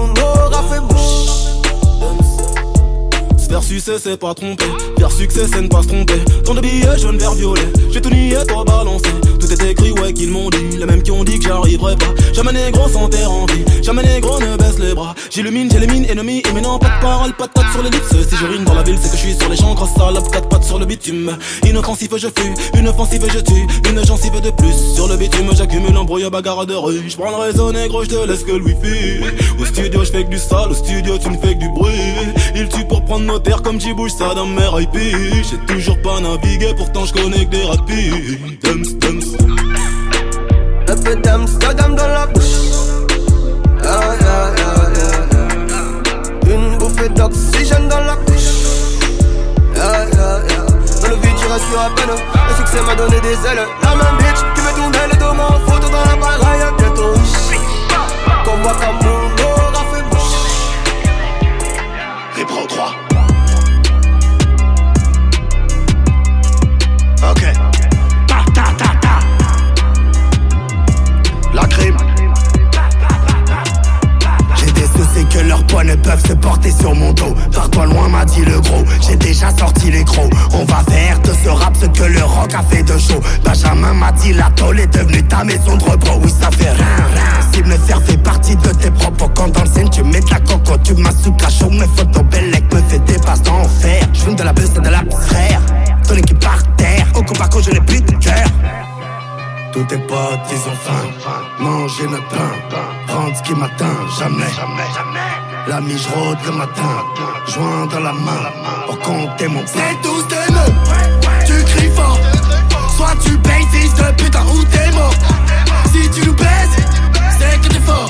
Vers succès, c'est pas tromper. Vers succès, c'est ne pas se tromper. Tant de billets jaune, vert, violet. J'ai tout nié, toi balancé. Tout est écrit, ouais, qu'ils m'ont dit. Les mêmes qui ont dit que j'arriverai pas. Jamais négro sans terre en vie. Jamais négro ne baisse les bras. J'illumine, j'élimine, ennemi. Et maintenant, pas de parole, pas de patte sur les. Si je rime dans la ville, c'est que je suis sur les champs. Grosse salope, quatre pattes sur le bitume. Inoffensive, je fuis. Une offensive, je tue. Une gencive de plus. Sur le bitume, j'accumule embrouille, bagarre de rue. J'prends le réseau négro, j'te laisse que le wifi. Au studio, j'fais que du sale. Au studio, tu ne fais que du bruit. Il tue pour prendre nos terre comme j'y bouge ça dans mes IP J'ai toujours pas navigué, pourtant je connais que des rapides. Dumps, dumps. Un peu d'Amsterdam dans la bouche. Ah, yeah, yeah, yeah, Une bouffée d'oxygène dans la couche. Ah, ah, dans le vide, je rassure à peine. Le succès m'a donné des ailes. La même bitch qui me tournait le dos en photo dans la bagaille. Bientôt riche. Comme moi, comme mon aura fait bouche. Réprends 3. Ne peuvent se porter sur mon dos. Pars-toi loin, m'a dit le gros. J'ai déjà sorti les gros. On va faire de ce rap ce que le rock a fait de chaud. Benjamin m'a dit la tôle est devenue ta maison de repos. Oui, ça fait rien, rien. Si me faire fait partie de tes propos. Quand dans le scène, tu mets de la coco, tu m'as sous cachot. Mes photos belles me fait des passes d'enfer. Je de la buzz et de la frère. Ton équipe par terre. Au combat, je n'ai plus de cœur. Tous tes potes, ils ont faim. Manger notre pain. Rendre ce qui m'atteint. Jamais. La miche rôde le matin. Joint dans la main. Pour compter mon. C'est tous des mots. Tu cries fort. Soit tu payes, fils de putain, ou t'es mort. Si tu nous baises, c'est que t'es fort.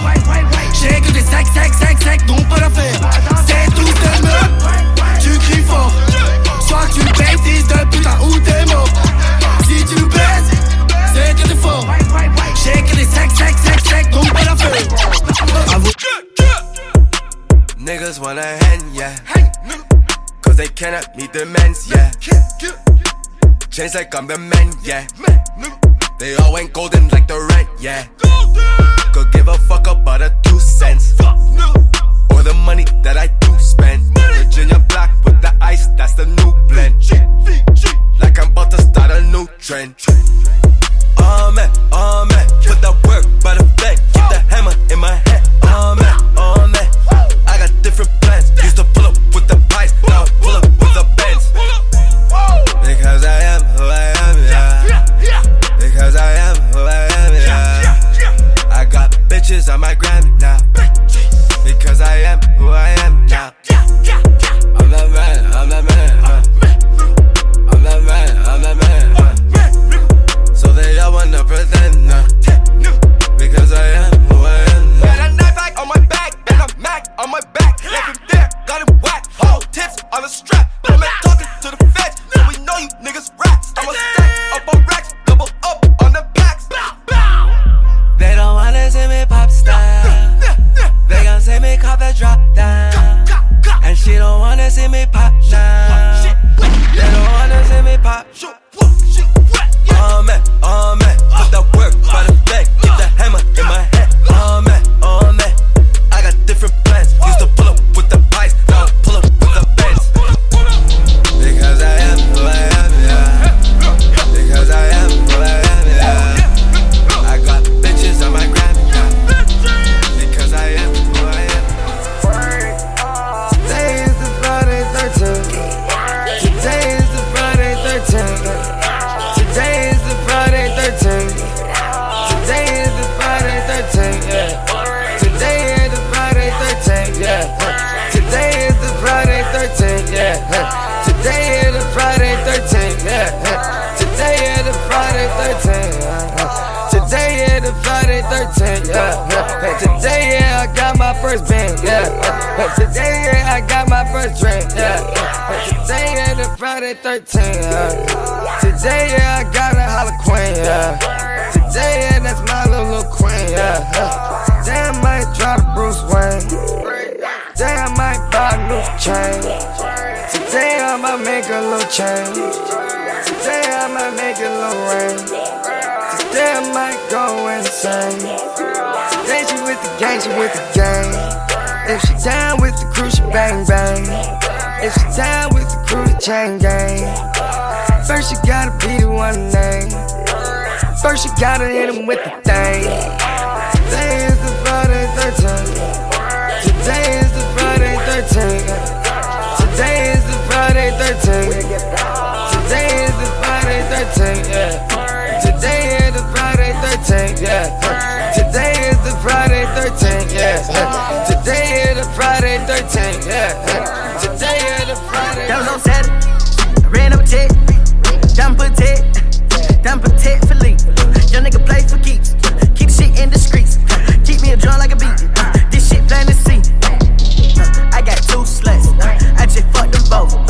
J'ai que des secs, secs, secs, secs, donc pas l'affaire. C'est tous des mots. Tu cries fort. Soit tu payes, fils de putain, ou t'es mort. Si tu nous baises, c'est que t'es fort. J'ai que des secs, secs, secs, secs, donc pas l'affaire. Niggas wanna hen, yeah. Cause they cannot meet the men's, yeah. Change like I'm the man, yeah. They all ain't golden like the rent, yeah. Could give a fuck about a two cents. Or the money that I do spend. Virginia black with the ice, that's the new blend. Like I'm about to start a new trend. Oh man, oh man, put the work by the bed. Keep the hammer in my hand. ain't 13, yeah. Today, yeah, I got a holla queen, yeah. Today, yeah, that's my little, little queen, yeah. Today, I might drop to Bruce Wayne. Today, I might buy a new chain. Today, I might make a little change. Today, I might make a little rain. Today, I might go insane. Today, she with the gang, she with the gang. If she down with the crew, she bang bang. It's time with the crew to chain gang. First, you gotta be the one name. First, you gotta hit him with the thing. Today is the Friday 13th. Today is the Friday 13th. Today is the Friday 13th. Today is the Friday 13th. Today is the Friday 13th. Today is the Friday 13th. Today is the Friday 13th. That was on Saturday. I ran up a tick. Done put tick. Done put tick for Lee. Young nigga play for keeps. Keep the shit in the streets. Keep me a drum like a beat. This shit plain to see. I got two sluts. I just fucked them both.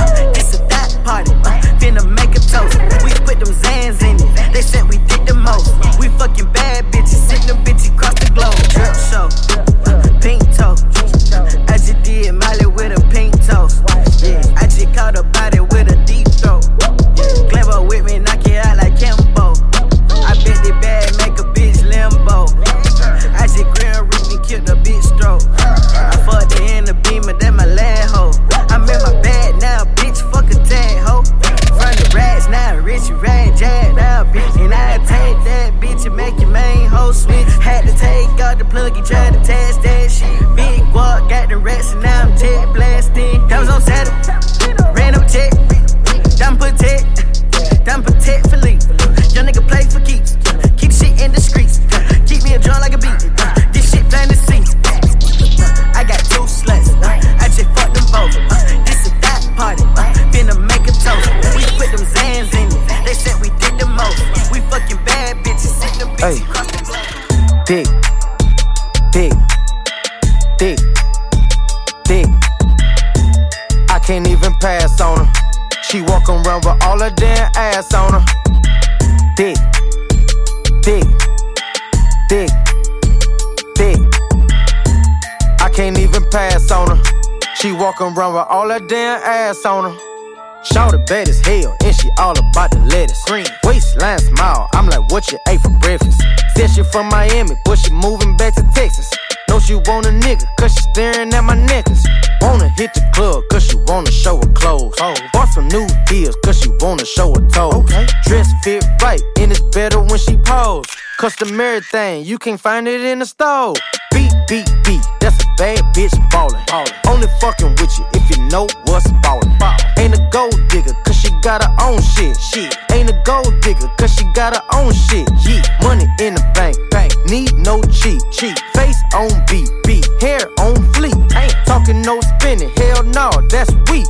She walk around with all that damn ass on her. Shout bad as hell, and she all about the lettuce. Green waistline smile, I'm like, what you ate for breakfast? Said she from Miami, but she moving back to Texas. Know she want a nigga, cause she staring at my necklace. Wanna hit the club, cause she wanna show her clothes. Oh. Bought some new deals, cause she wanna show her toes. Okay. Dress fit right, and it's better when she pose. Customary thing, you can't find it in the store. Beat, beat, beat, that's a bad bitch ballin'. ballin'. Only fucking with you if you know what's ballin'. Ball. Ain't a gold digger, cause she got her own shit. shit. Ain't a gold digger, cause she got her own shit. Yeah. Money in the bank, bank. Need no cheat, cheat. Face on beat, beat. Hair on fleek. Ain't talking no spinning, hell no, that's weak.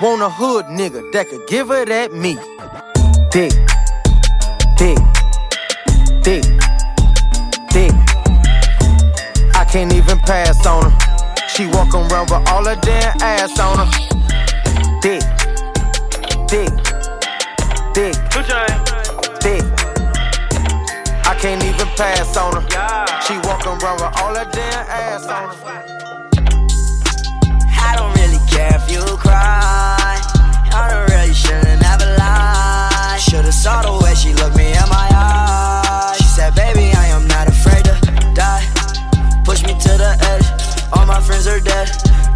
Want a hood nigga that could give her that meat. Dick, dick, dick, dick. I can't even pass on her. She walk around with all her damn ass on her. Dick, dick, dick, dick. I can't even pass on her. She walk around with all her damn ass on her. I don't really care if you cry. I don't really shouldn't ever lie. Should've saw the way she looked me in my eyes. Friends are dead.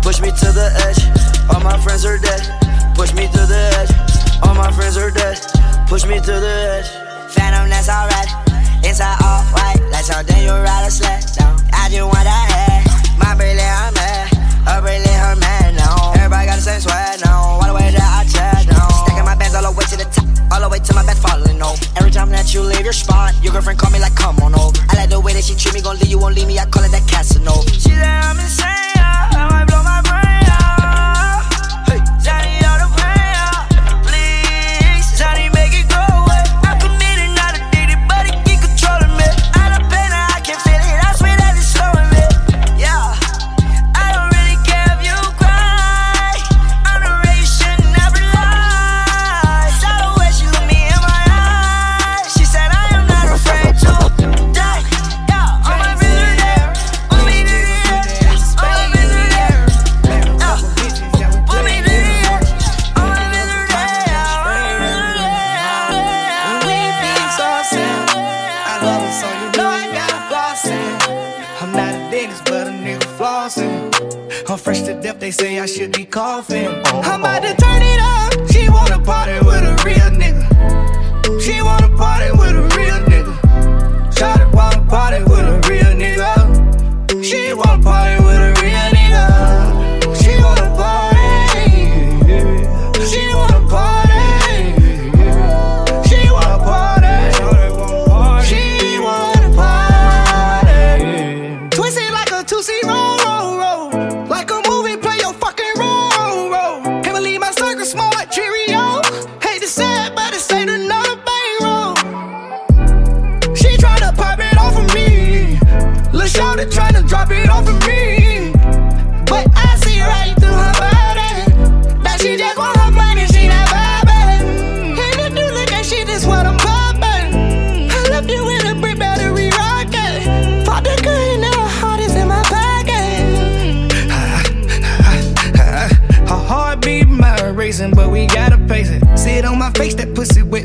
Push me to the edge. All my friends are dead. Push me to the edge. All my friends are dead. Push me to the edge. Phantom, that's alright. Inside all white, like something you ride a sled down. I just want that head. My brilliant, I'm mad. Her brilliant, her man now. Everybody got the same sweat to my bed falling over. Every time that you leave your spot, your girlfriend call me like, come on over. I like the way that she treat me, gon' leave you, won't leave me. I call it that Casanova. She said I'm insane. I might blow my brain they say I should be coughing. I'm about to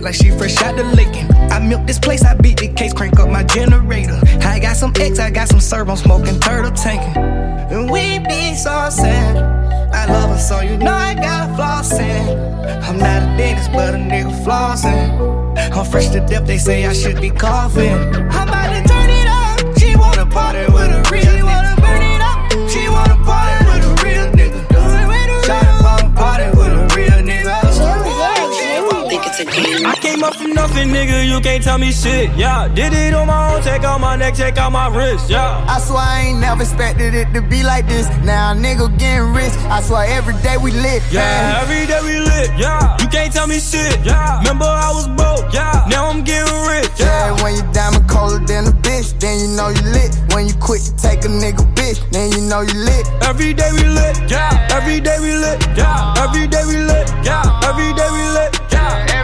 wet like she fresh out the licking. I milk this place, I beat the case, crank up my generator. I got some X, I got some serve, I'm smoking turtle tanking. And we be so sad. I love her, so you know I got a flossing. I'm not a dentist, but a nigga flossing. I'm fresh to death, they say I should be coughing. Nigga. You can't tell me shit. Yeah, did it on my own. Take out my neck, take out my wrist. Yeah. I swear I ain't never expected it to be like this. Now nigga getting rich. I swear every day we lit. Yeah, man. every day we lit. Yeah, you can't tell me shit. Yeah, remember I was broke. Yeah, now I'm getting rich. Yeah, when you diamond colder than a bitch, then you know you lit. When you quit to take a nigga bitch, then you know you lit. Every day we lit. Yeah, every day we lit. Yeah, every day we lit. Yeah, every day we lit. Yeah,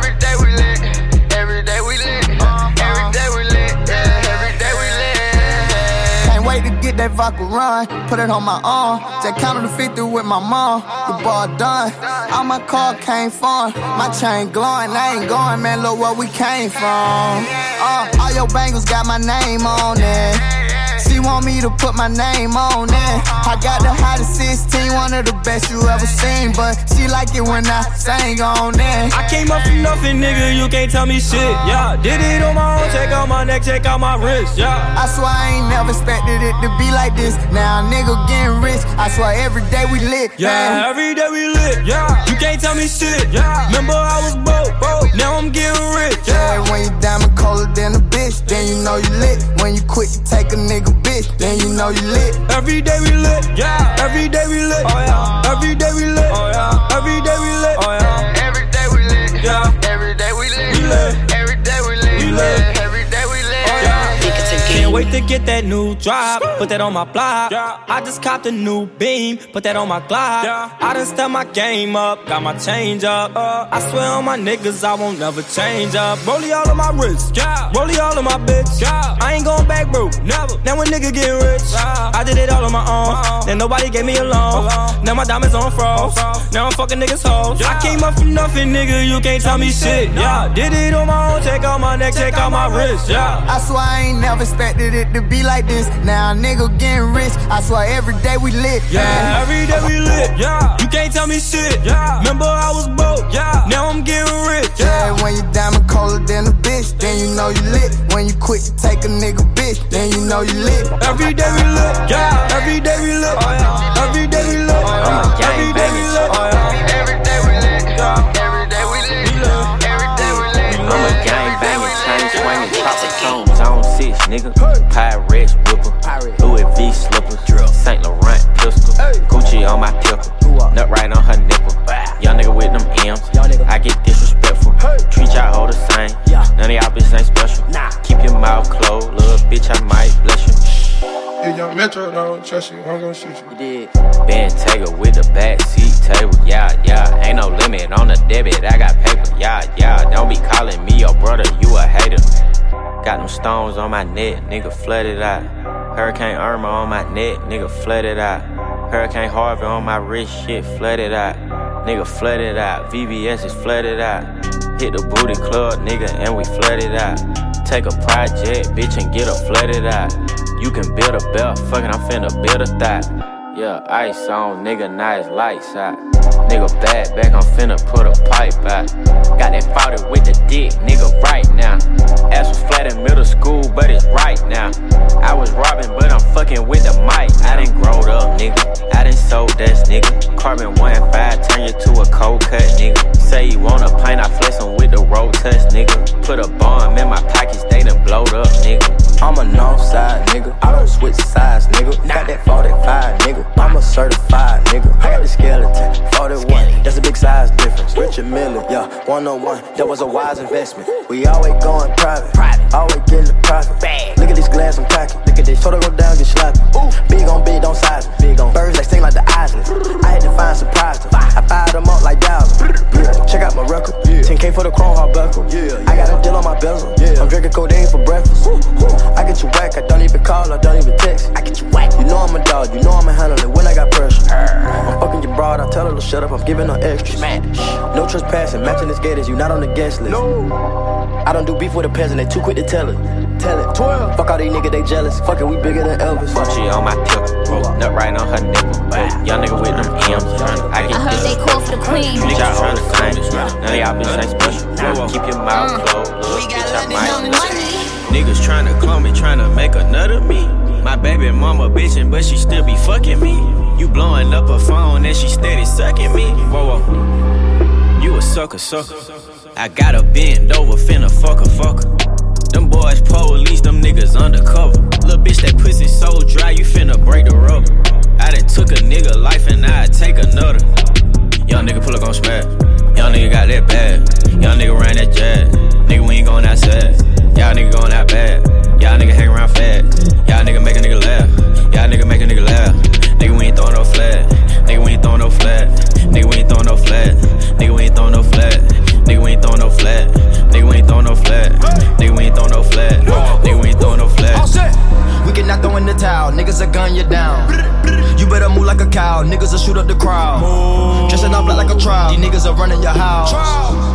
get that vodka run. Put it on my arm. Just counted the 50 with my mom. The ball done. All my car came from. My chain glowing. I ain't going, man. Look where we came from. Uh, all your bangles got my name on it. She want me to put my name on it. I got the hottest 16, one of the best you ever seen. But she like it when I sing on it. I came up from nothing, nigga, you can't tell me shit. Yeah, did it on my own, check out my neck, check out my wrist. Yeah. I swear I ain't never expected it to be like this. Now nigga getting rich. I swear every day we lit. Yeah, man. every day we lit. Yeah, you can't tell me shit. Yeah, remember I was broke, broke. Now I'm getting rich. Yeah, when you diamond colder than a bitch, then you know you lit. When you quit, you take a nigga bitch, then you know you lit. Every day we lit. Yeah, every day we lit. Oh yeah, every day we lit. Oh yeah, every day we lit. Oh yeah, every day we lit. Yeah, every day we lit. We lit. Every day we lit. We lit. Can't wait to get that new drop, put that on my block. I just copped a new beam, put that on my Glock. I done step my game up, got my change up. Uh, I swear on my niggas, I won't never change up. Rollie all on my wrist, rollie all on my bitch. I ain't going back, bro, never. Now a nigga get rich, I did it all on my own. Then nobody gave me a loan. Now my diamonds on froze. Now I'm fucking niggas hoes. I came up from nothing, nigga, you can't tell me shit. Yeah, did it on my own, check out my neck, check out my wrist. Yeah. I swear I ain't never expected it to be like this. Now a nigga getting rich. I swear every day we lit. Yeah, man. every day we lit. Yeah, you can't tell me shit. Yeah, remember I was broke. Yeah, now I'm getting rich. Yeah, when you diamond colder than a bitch, then you know you lit. When you quit, you take a nigga bitch, then you know you lit. Every day we lit. Yeah, every day we lit. Oh, yeah. Every day we lit. Oh, yeah. Every day we lit. Oh, yeah. Every day we lit. Yeah. Every day we lit. Every day we lit. I'm a gang six, nigga. Pyrex whipper, Louis V slippers, Saint Laurent pistol, Gucci on my pickle, nut right on her nipple. Young nigga with them M's, I get disrespectful. Treat y'all all the same, none of y'all bitches ain't special. Keep your mouth closed, little bitch, I might bless you. If young Metro don't trust you, I'm gonna shoot you. did. Bentayga with the back seat table, yeah, yeah. Ain't no limit on the debit, I got paper, yeah, yeah. Don't be calling me your brother, you a hater. Got them stones on my neck, nigga flooded out. Hurricane Irma on my neck, nigga flooded out. Hurricane Harvey on my wrist, shit flooded out. Nigga flooded out, VVS is flooded out. Hit the booty club, nigga, and we flooded out. Take a project, bitch, and get her flooded out. You can build a belt, fucking, I'm finna build a thigh. Yeah, ice on, nigga, nice lights out. Nigga, bad back, I'm finna put a pipe out. Got that fought with the dick, nigga, right now. Ass was flat in middle school, but it's right now. I was robbing, but I'm fucking with the mic. I done growed up, nigga. I done sold that, nigga. Carbon 1 5, turn you to a cold cut, nigga. Say you want a pint, I flex with the road touch, nigga. Put a bomb in my pockets, they done blowed up, nigga. I'm a north side nigga. I don't switch sides, nigga. Got that 45, nigga. I'm a certified nigga. I got the skeleton, 41. That's a big size difference. Richard Mille, yeah, 101. That was a wise investment. We always going private. Always getting the profit. Look at this glass, I'm cracking. Look at this. Total go down, get slapped. Big on big, don't size me. Big on birds, they sing like the Islands. I had to find surprise them. I fired them up like. Yeah, check out my record. 10K for the Chrome Hearts buckle. yeah I got a deal on my bezel. I'm drinking codeine for breakfast. I get you whack, I don't even call, I don't even text. I get you whack. You know I'm a dog, you know I'ma handle it when I got pressure. I'm fucking your broad, I tell her to shut up, I'm giving her extras. No trespassing, matching this gators, you not on the guest list. I don't do beef with a peasant, they too quick to tell it. Tell it. 12. Fuck all these niggas, they jealous. Fuck it, we bigger than Elvis. Gucci on my pickle, nut right on her nipple. Young nigga with them M's, I I get heard they call for the queen. Treat y'all all the same, none of y'all bitches ain't special. Keep your mouth mm. closed, little bitch, I might bless you. Niggas tryna clone me, tryna make another me. My baby mama bitchin', but she still be fucking me. You blowing up her phone and she steady sucking me. Whoa, whoa. You a sucker, sucker. I gotta bend over, finna fuck a fucker. Them boys police, them niggas undercover. Little bitch, that pussy so dry, you finna break the rubber. I done took a nigga life and I take another. Young nigga pull up on smash. Young nigga got that bad. Young nigga ran that jazz. Nigga, we ain't going outside. Y'all nigga going out bad. Y'all nigga hang around fat. Y'all nigga make a nigga laugh. Y'all nigga make a nigga laugh. Nigga, we ain't throwing no flat. Nigga, we ain't throwing no flat. Nigga, we ain't throwing no flat. Nigga, we ain't throwing no flat. Nigga, we ain't throwing no flat. Nigga, we ain't throwing no flat. Nigga, we ain't throwing no flat. Nigga, we ain't throwing no flat. We Nigga not throwing the towel, niggas a gun you down. You better move like a cow, niggas will shoot up the crowd. Dressing up like a trial, these niggas are running your house.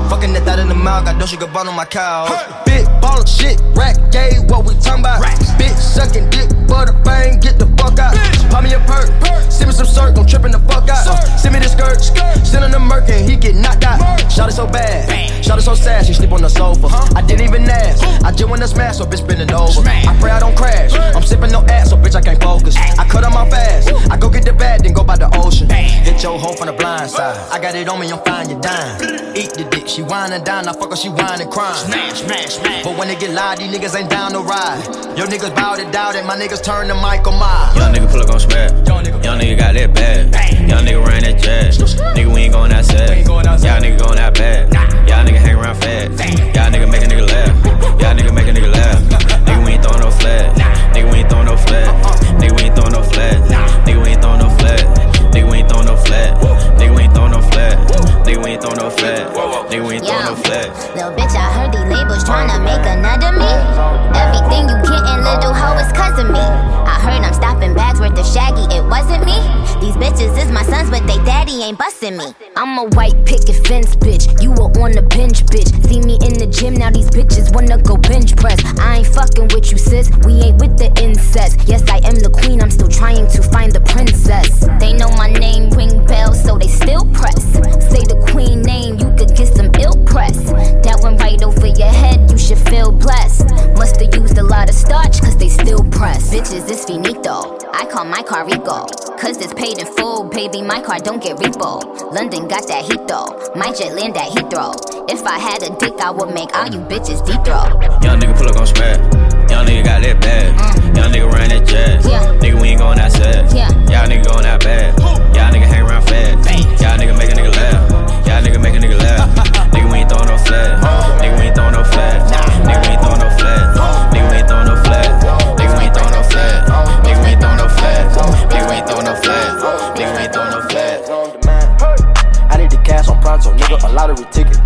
Fucking that thought in the mouth, got Dolce Gabbana on my couch. Big ball of shit, rack gay, what we talking about? Bitch sucking dick, butter bang, get the fuck out. Pop me a perk, send me some circ, I'm tripping the fuck out. Send me the skirt, send him the merc and he get knocked out. Shot it so bad, shot it so sad, she sleep on the sofa. I didn't even ask, I just wanna smash, so bitch bending over. I pray I don't crash, I'm sipping no ass, so bitch I can't focus. I cut on my fast, I go get the bag, then go by the ocean. Hit your hoe from the blind side. I got it on me, I'm fine, you dime. Eat the dick, she whine and dine, I fuck her, she whine and crying. Smash, smash, smash. But when it get loud, these niggas ain't down to ride. Yo niggas bow to doubt it, my niggas turn to Michael Myers. Young nigga pull up on smash. Young nigga, got that bag. Young nigga ran that jazz. nigga, we ain't going outside. Y'all nigga going that bad. Nah. Y'all nigga hang around fat. Y'all nigga make a nigga laugh. Y'all nigga make a nigga laugh. nigga, we ain't throwing no flag. Nigga, we ain't throwing no flag. Nigga, we ain't throwing no flag. Nigga, we ain't throwing no flag. Nigga, we ain't throwing no flat. Nigga, we ain't throwing no flat. Nigga, we ain't throw no flat. Nigga, we ain't throw no flat. Little bitch, I heard tryna make another me. Everything you gettin', little hoe, is cause of me. I heard I'm stopping bags worth of shaggy, it. These bitches is my sons, but they daddy ain't bustin' me. I'm a white picket fence bitch, you were on the bench bitch. See me in the gym, now these bitches wanna go bench press. I ain't fucking with you, sis, we ain't with the incest. Yes, I am the queen, I'm still trying to find the princess. They know my name, ring bells, so they still press. Say the queen name, you could get some ill press. That went right over your head, you should feel blessed. Musta used a lot of starch, cause they still press. Bitches, it's finito. I call my car Rico. Cause it's paid in full, baby. My car don't get repo. London got that heat though. My jet land at Heathrow. If I had a dick, I would make all you bitches deep throw. Young nigga pull up on smash. Young nigga got that bad. Mm. Young nigga ran that jazz. Nigga, we ain't going outside. Yeah. Y'all nigga going out bad. Y'all nigga hang around fast. Y'all nigga make a nigga laugh. Y'all nigga make a nigga laugh. Nigga, we ain't throwing no flag. Oh. Nigga, we ain't throwing no flag. On nigga, a lottery ticket.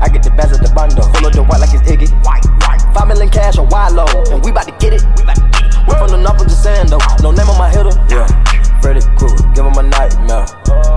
I get the bags at the bundle, full of the white like it's Iggy. Five million cash on wide and we bout to get it. We from the north of the sand though, no name on my hitter. Yeah, Freddy Krueger, give him a nightmare.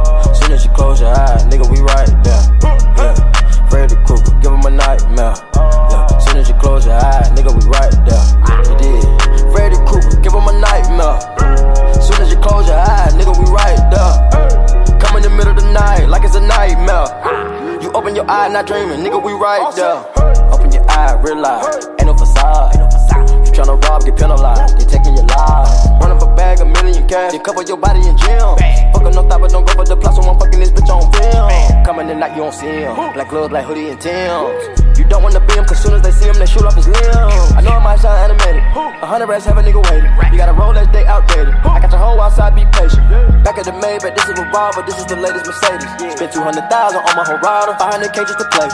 Black gloves, black hoodie, and Tim's. You don't wanna be him, cause soon as they see him, they shoot off his limbs. I know it might sound animated. A hundred rats have a nigga waiting. You got a Rolex, they outdated. I got your whole outside, be patient. Back at the Maybach, this is revolver, this is the latest Mercedes. Spent 200,000 on my Horado, 500k just to play.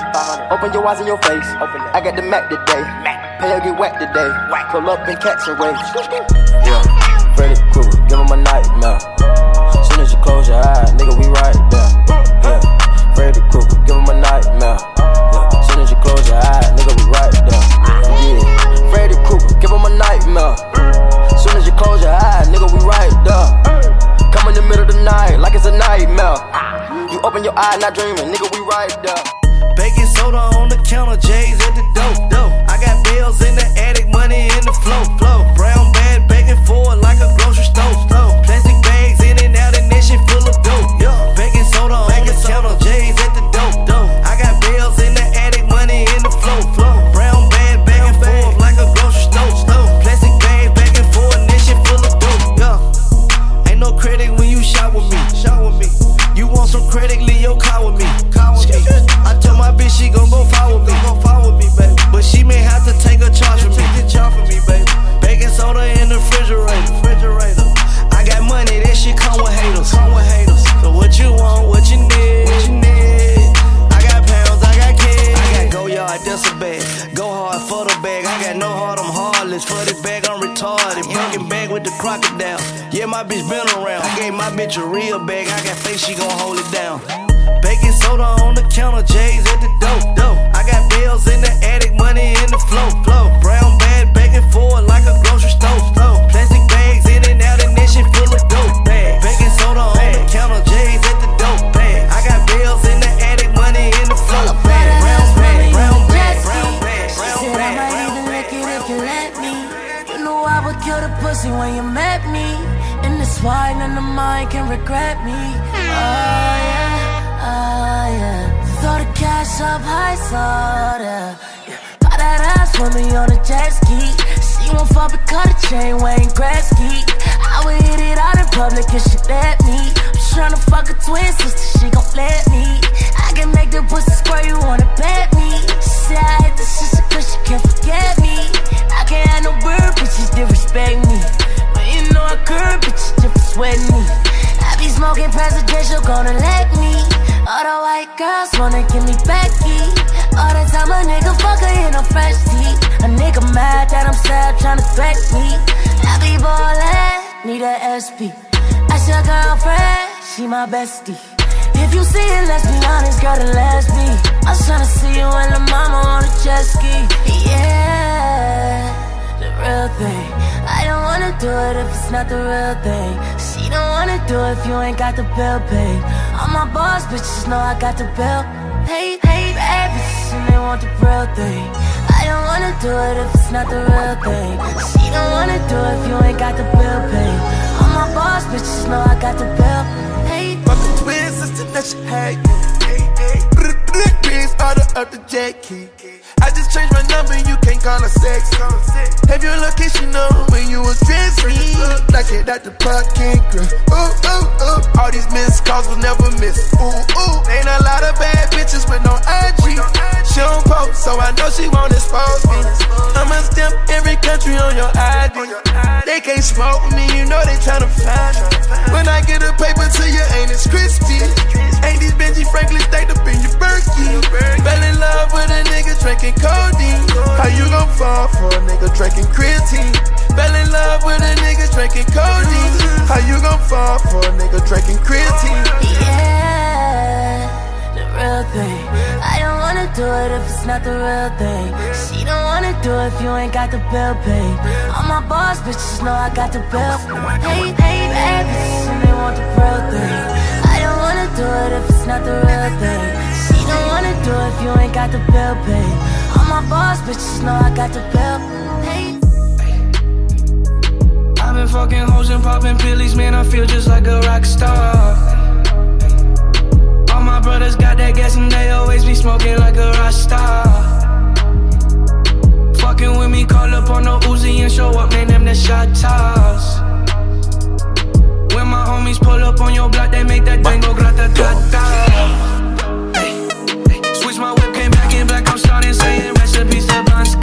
Open your eyes in your face. I got the Mac today. Pay or get whacked today. Pull up and catch a race. Yeah, Freddy Krueger, give him a nightmare. Soon as you close your eyes, nigga, we right there. Yeah, Freddy Krueger, give him a like it's a nightmare. You open your eye, not dreaming, nigga, we right there. Baking soda on the counter, J's at the dope. I got bills in the attic, money in the flow. flow. bitch a real bag. I got faith, she gon' hold it down. Baking soda on the counter, J's at the dope. dope. I got bills in the attic, money in the flow. flow. Brown bag, bagging for it like a grocery store. Flow. Plastic bags in and out, and that shit full of dope. Bag. Baking soda on the counter, J's at the dope. Bag. I got bills in the attic, money in the flow. Flow. Brown bag, brown bag, brown bag, brown bag. Said I might even lick it if you let me. You know I would kill the pussy when you're mad. Why none of mine can regret me. Oh yeah, oh yeah. Throw the cash up high, soda. Yeah. Got that ass for me on a jet ski. She won't fall because the chain Wayne Gretzky. I would hit it out in public if she let me. I'm tryna fuck a twin sister, she gon' let me. I can make the pussy squirt, you wanna bet me. She said I hit the sister, cause she can't forget me. I can't have no bird, bitches disrespect me. But you know I curb, bitches different sweating me. I be smoking presidential, gonna let me. All the white girls wanna give me Becky. All the time a nigga fuck her in a fresh tee. A nigga mad that I'm sad, tryna threaten me. I be ballin', need a SP. That's your girlfriend, she my bestie. If you see it, let's be honest, girl, then let's be. I'm tryna see you and the mama on a jet ski. Yeah, the real thing. I don't wanna do it if it's not the real thing. She don't wanna do it if you ain't got the bill paid. All my boss bitches know I got the bill. Hey, hey, bad bitches and they want the real thing. I don't wanna do it if it's not the real thing. She don't wanna do it if you ain't got the bill paid. All my boss bitches know I got the bill. Hey, Fuck a twin sister that she Bitch, order up the jet key. I just changed my number, you can't call her sex. Have your location on when you was dressing. Like it at the parking girl. Ooh, ooh, ooh. All these missed calls will never miss. Ooh, ooh. Ain't a lot of bad bitches with no IG. She don't post, so I know she won't expose me. I'ma stamp every country on your ID. They can't smoke me, you know they tryna find me. When I get a paper to you, ain't it crispy? Ain't these Benji Franklin staked up in your Berkey? Fell in love with a nigga drinking codeine. How you gon' fall for a nigga drinking creatine? Fell in love with a nigga drinking codeine. How you gon' fall for a nigga drinking creatine? Yeah, the real thing. I don't wanna do it if it's not the real thing. She don't wanna do it if you ain't got the bill paid. All my boss bitches know I got the bill. Hey, hey, bad bitches they want the real thing. I don't wanna do it if it's not the real thing. If you ain't got the bill paid. All my boss bitches know I got the bill. Hey. I've been fucking hoes and popping pillies, man. I feel just like a rock star. All my brothers got that gas and they always be smoking like a rock star. Fucking with me, call up on the Uzi and show up, man. Them the shot toss. When my homies pull up on your block, they make that thing go grata saying recipes to Bon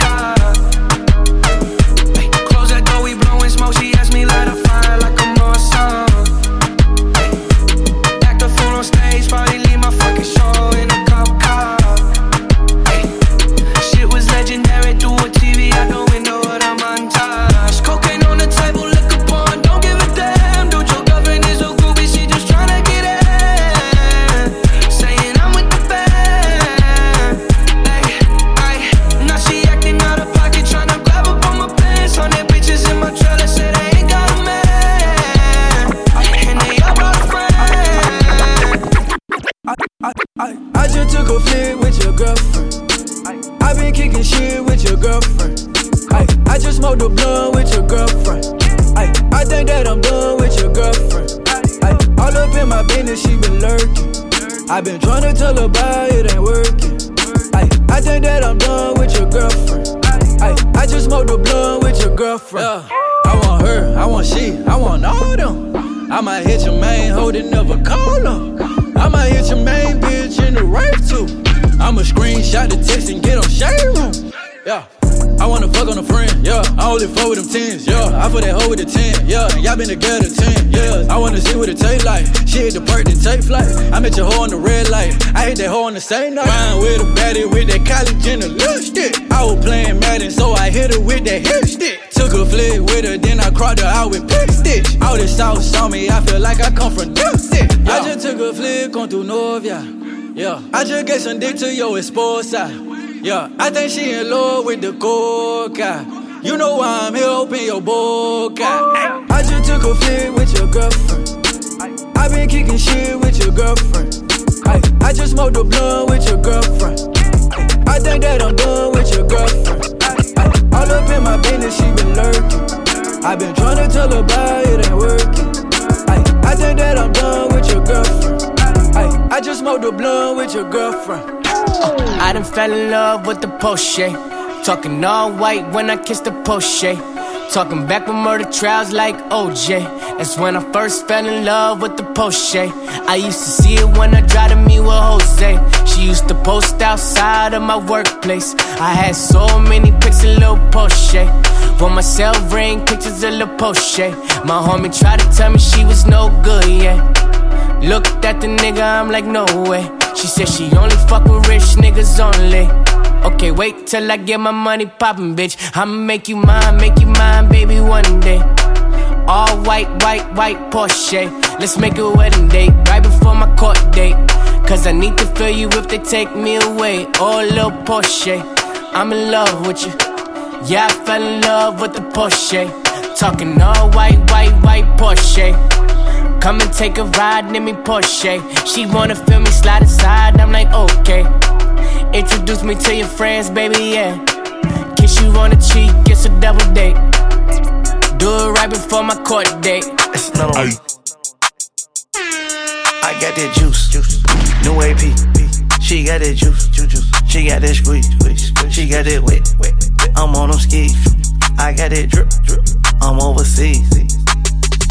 yeah. And y'all been together 10, yeah. I wanna see what it taste like. She hit the perk, then take flight. I met your hoe on the red light. I hit that hoe on the same night. Fine with a baddie with that college and a lipstick. I was playing Madden, so I hit her with that hip stick. Took a flick with her, then I cropped her out with pick stitch. All this south saw me, I feel like I come from Dipstick. I just took a flick on through Novia. Yeah, I just gave some dick to your esposa. Yeah, I think she in love with the coca. You know why I'm here, open your boca. Oh. I just took a flick with your girlfriend. I been kicking shit with your girlfriend. I, I just smoked a blunt with your girlfriend. I think that I'm done with your girlfriend. I, all up in my business, she been lurking. I been trying to tell her about it ain't working. I, I think that I'm done with your girlfriend. I, I just smoked a blunt with your girlfriend. I done fell in love with the Porsche. Talking all white when I kiss the Porsche. Talking back with murder trials like OJ. That's when I first fell in love with the Porsche. I used to see it when I tried to meet with Jose. She used to post outside of my workplace. I had so many pics of little Porsche. When my cell ring, pictures of little Porsche. My homie tried to tell me she was no good, yeah. Looked at the nigga, I'm like, no way. She said she only fuck with rich niggas only. Okay, wait till I get my money poppin', bitch. I'ma make you mine, make you mine, baby, one day. All white, white, white Porsche. Let's make a wedding date right before my court date. Cause I need to feel you if they take me away. Oh, little Porsche, I'm in love with you. Yeah, I fell in love with the Porsche. Talking all white, white, white Porsche. Come and take a ride in me Porsche. She wanna feel me slide inside, I'm like, okay. Introduce me to your friends, baby, yeah. Kiss you on the cheek, it's a double date. Do it right before my court date. It's not on. I got that juice, juice. New AP. She got that juice, juice, juice. She got that squeeze, squeeze. She got that wet, wet. I'm on them skis. I got that drip, drip. I'm overseas.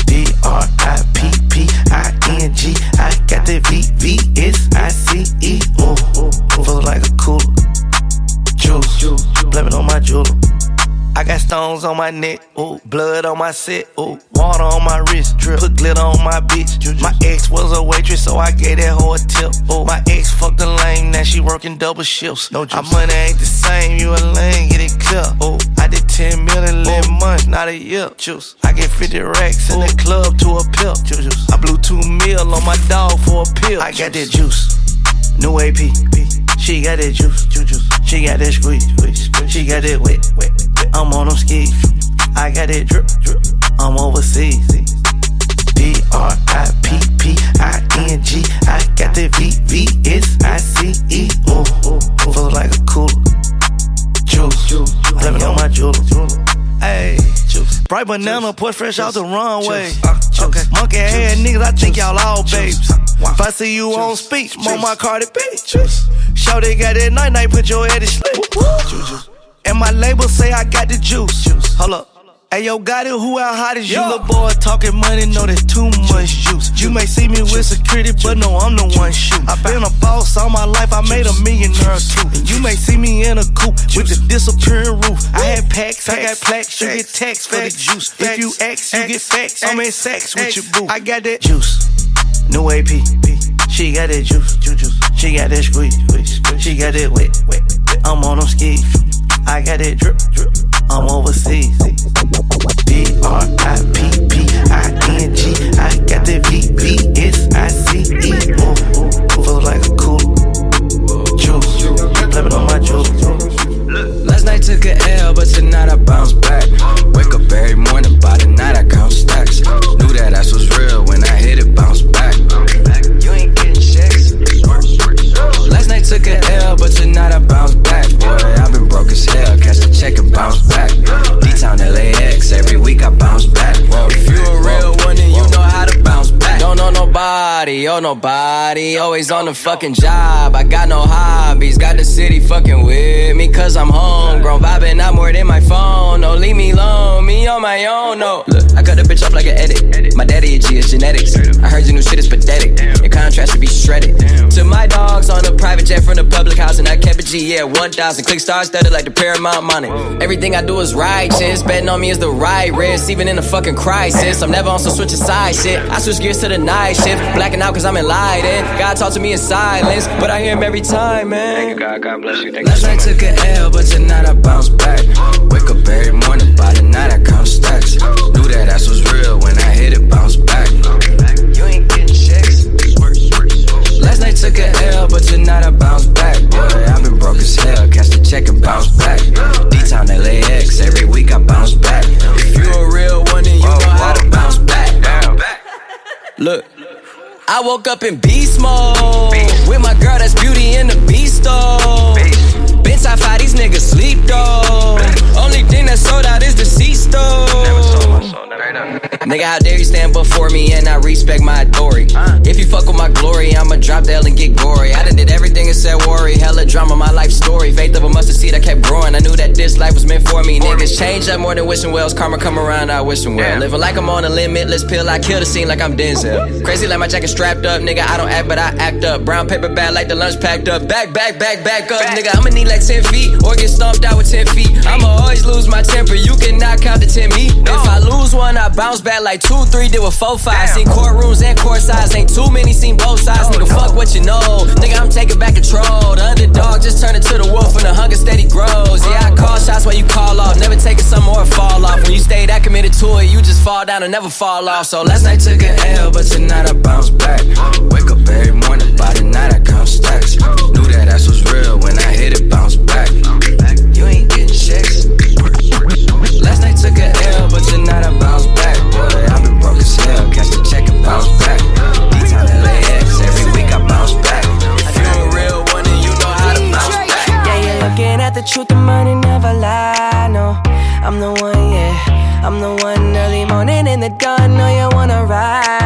D R I P P I N G. I got that V V S I C E. Ooh, feel like a cooler. Juice, blame it on my jeweler. I got stones on my neck, ooh, blood on my set, ooh, water on my wrist, drip, put glitter on my bitch. My ex was a waitress, so I gave that hoe a tip. Ooh, my ex fucked a lame, now she working double shifts. No juice. Our money ain't the same, you a lame, get it clear. Ooh, I did 10 million in months, not a year. Juice. I get 50 racks in the club to a pill. Juice. I blew two mil on my dog for a pill. I got that juice. New AP. She got that juice, juice. She got that squeeze, squeeze. She got that wet, wet. I'm on them skis. I got that drip, drip. I'm overseas. D R I P P I N G. I got that V V S I C E. Ooh, feel like a cooler. Juice, it on my jeweler. Hey, juice. Bright banana, put fresh out the runway. Okay, monkey head niggas, I think y'all all babes. If I see you on speech, on my Cardi B. Show they got that night night, put your head to sleep. And my label say I got the juice. Hold up. Hey yo, got it, who out hot as you? Little boy talking money, know that's too much juice. You may see me with security, but no, I'm the one shoot. I been a boss all my life, I made a millionaire too. And you may see me in a coupe with the disappearing roof. I had packs, I got plaques, you get tax for the juice. If you X, you get facts. I'm in sex with your boo. I got that juice, new AP. She got that juice, juice. She got that squeeze. She got that wet, wet. I'm on them skis. I got that drip, drip. I'm overseas. D R I P P I N G. I got that V V S I C E. Ooh, feel like a cooler. Juice, it on my juice. Last night took a L, but tonight I bounce back. Wake up every morning, by the night I count stacks. Knew that ass was L, I bounce back. Boy, I've been broke as hell, catch the check and bounce back. D-Town LAX, every week I bounce back. If you a real Don't know nobody, oh nobody, always on the fucking job. I got no hobbies, got the city fucking with me, cause I'm homegrown. Vibing out more than my phone, no, leave me alone, me on my own, no. Look, I cut the bitch up like an edit. My daddy G, it's genetics. I heard your new shit is pathetic. Your contrast should be shredded. To my dogs on a private jet from the public house, and I kept a G, yeah, 1,000. Click stars studded like the Paramount money. Everything I do is righteous. Betting on me is the right risk, even in a fucking crisis. I'm never on some switch side shit. I switch gears to the night shift. Blacking out cause I'm enlightened. God talk to me in silence, but I hear him every time, man. Thank you, God. God bless you. Thank Last night took a L, but tonight I bounce back. Wake up every morning, by the night I count stacks. Knew that ass was real when I hit it, bounce back. You ain't getting checks. Last night took a L, but tonight I bounce back. Boy, I've been broke as hell, catch the check and bounce back. D-Town LAX, every week I bounce back. If you a real one, then you know how to bounce back. Look. I woke up in beast mode with my girl that's beauty in the beast though. Been top five, these niggas sleep though. Only thing that sold out is the C store. Nigga, how dare you stand before me and I respect my authority? If you fuck with my glory, I'ma drop the L and get gory. I done did everything said worry, hella drama, my life story. Faith of a mustard seed, I kept growing. I knew that this life was meant for me. Niggas change up more than wishing wells. Karma come around, I wish them well. Living like I'm on a limitless pill, I kill the scene like I'm Denzel. Crazy like my jacket strapped up, nigga. I don't act, but I act up. Brown paper bag like the lunch packed up. Back, back, back, back up, nigga. I'ma need like 10 feet or get stomped out with 10 feet. I'ma always lose my temper. You cannot count to 10 me. If I lose one, I bounce back like 2, 3, did with 4, 5. Seen courtrooms and court sides, ain't too many, seen both sides. Nigga, fuck what you know. Nigga, I'm taking back control. The underdog just turned into the wolf and the hunger steady grows. Yeah, I call shots while you call off. Never taking some more fall off. When you stay that committed to it, you just fall down and never fall off. So last night took an L, but tonight I bounce back. Wake up every morning, by the night I count stacks. Knew that ass was real when I hit it, bounce back. You ain't getting checks. Last night took an L, but tonight I bounce back. Boy, I've been broke as hell. Catch the check and bounce back. D-Town LAX, every week I bounce back. If you a real one, then you know how to bounce back. Yeah, you're looking at the truth, the money never lie. No, I'm the one, yeah. I'm the one early morning in the dawn. Know you wanna ride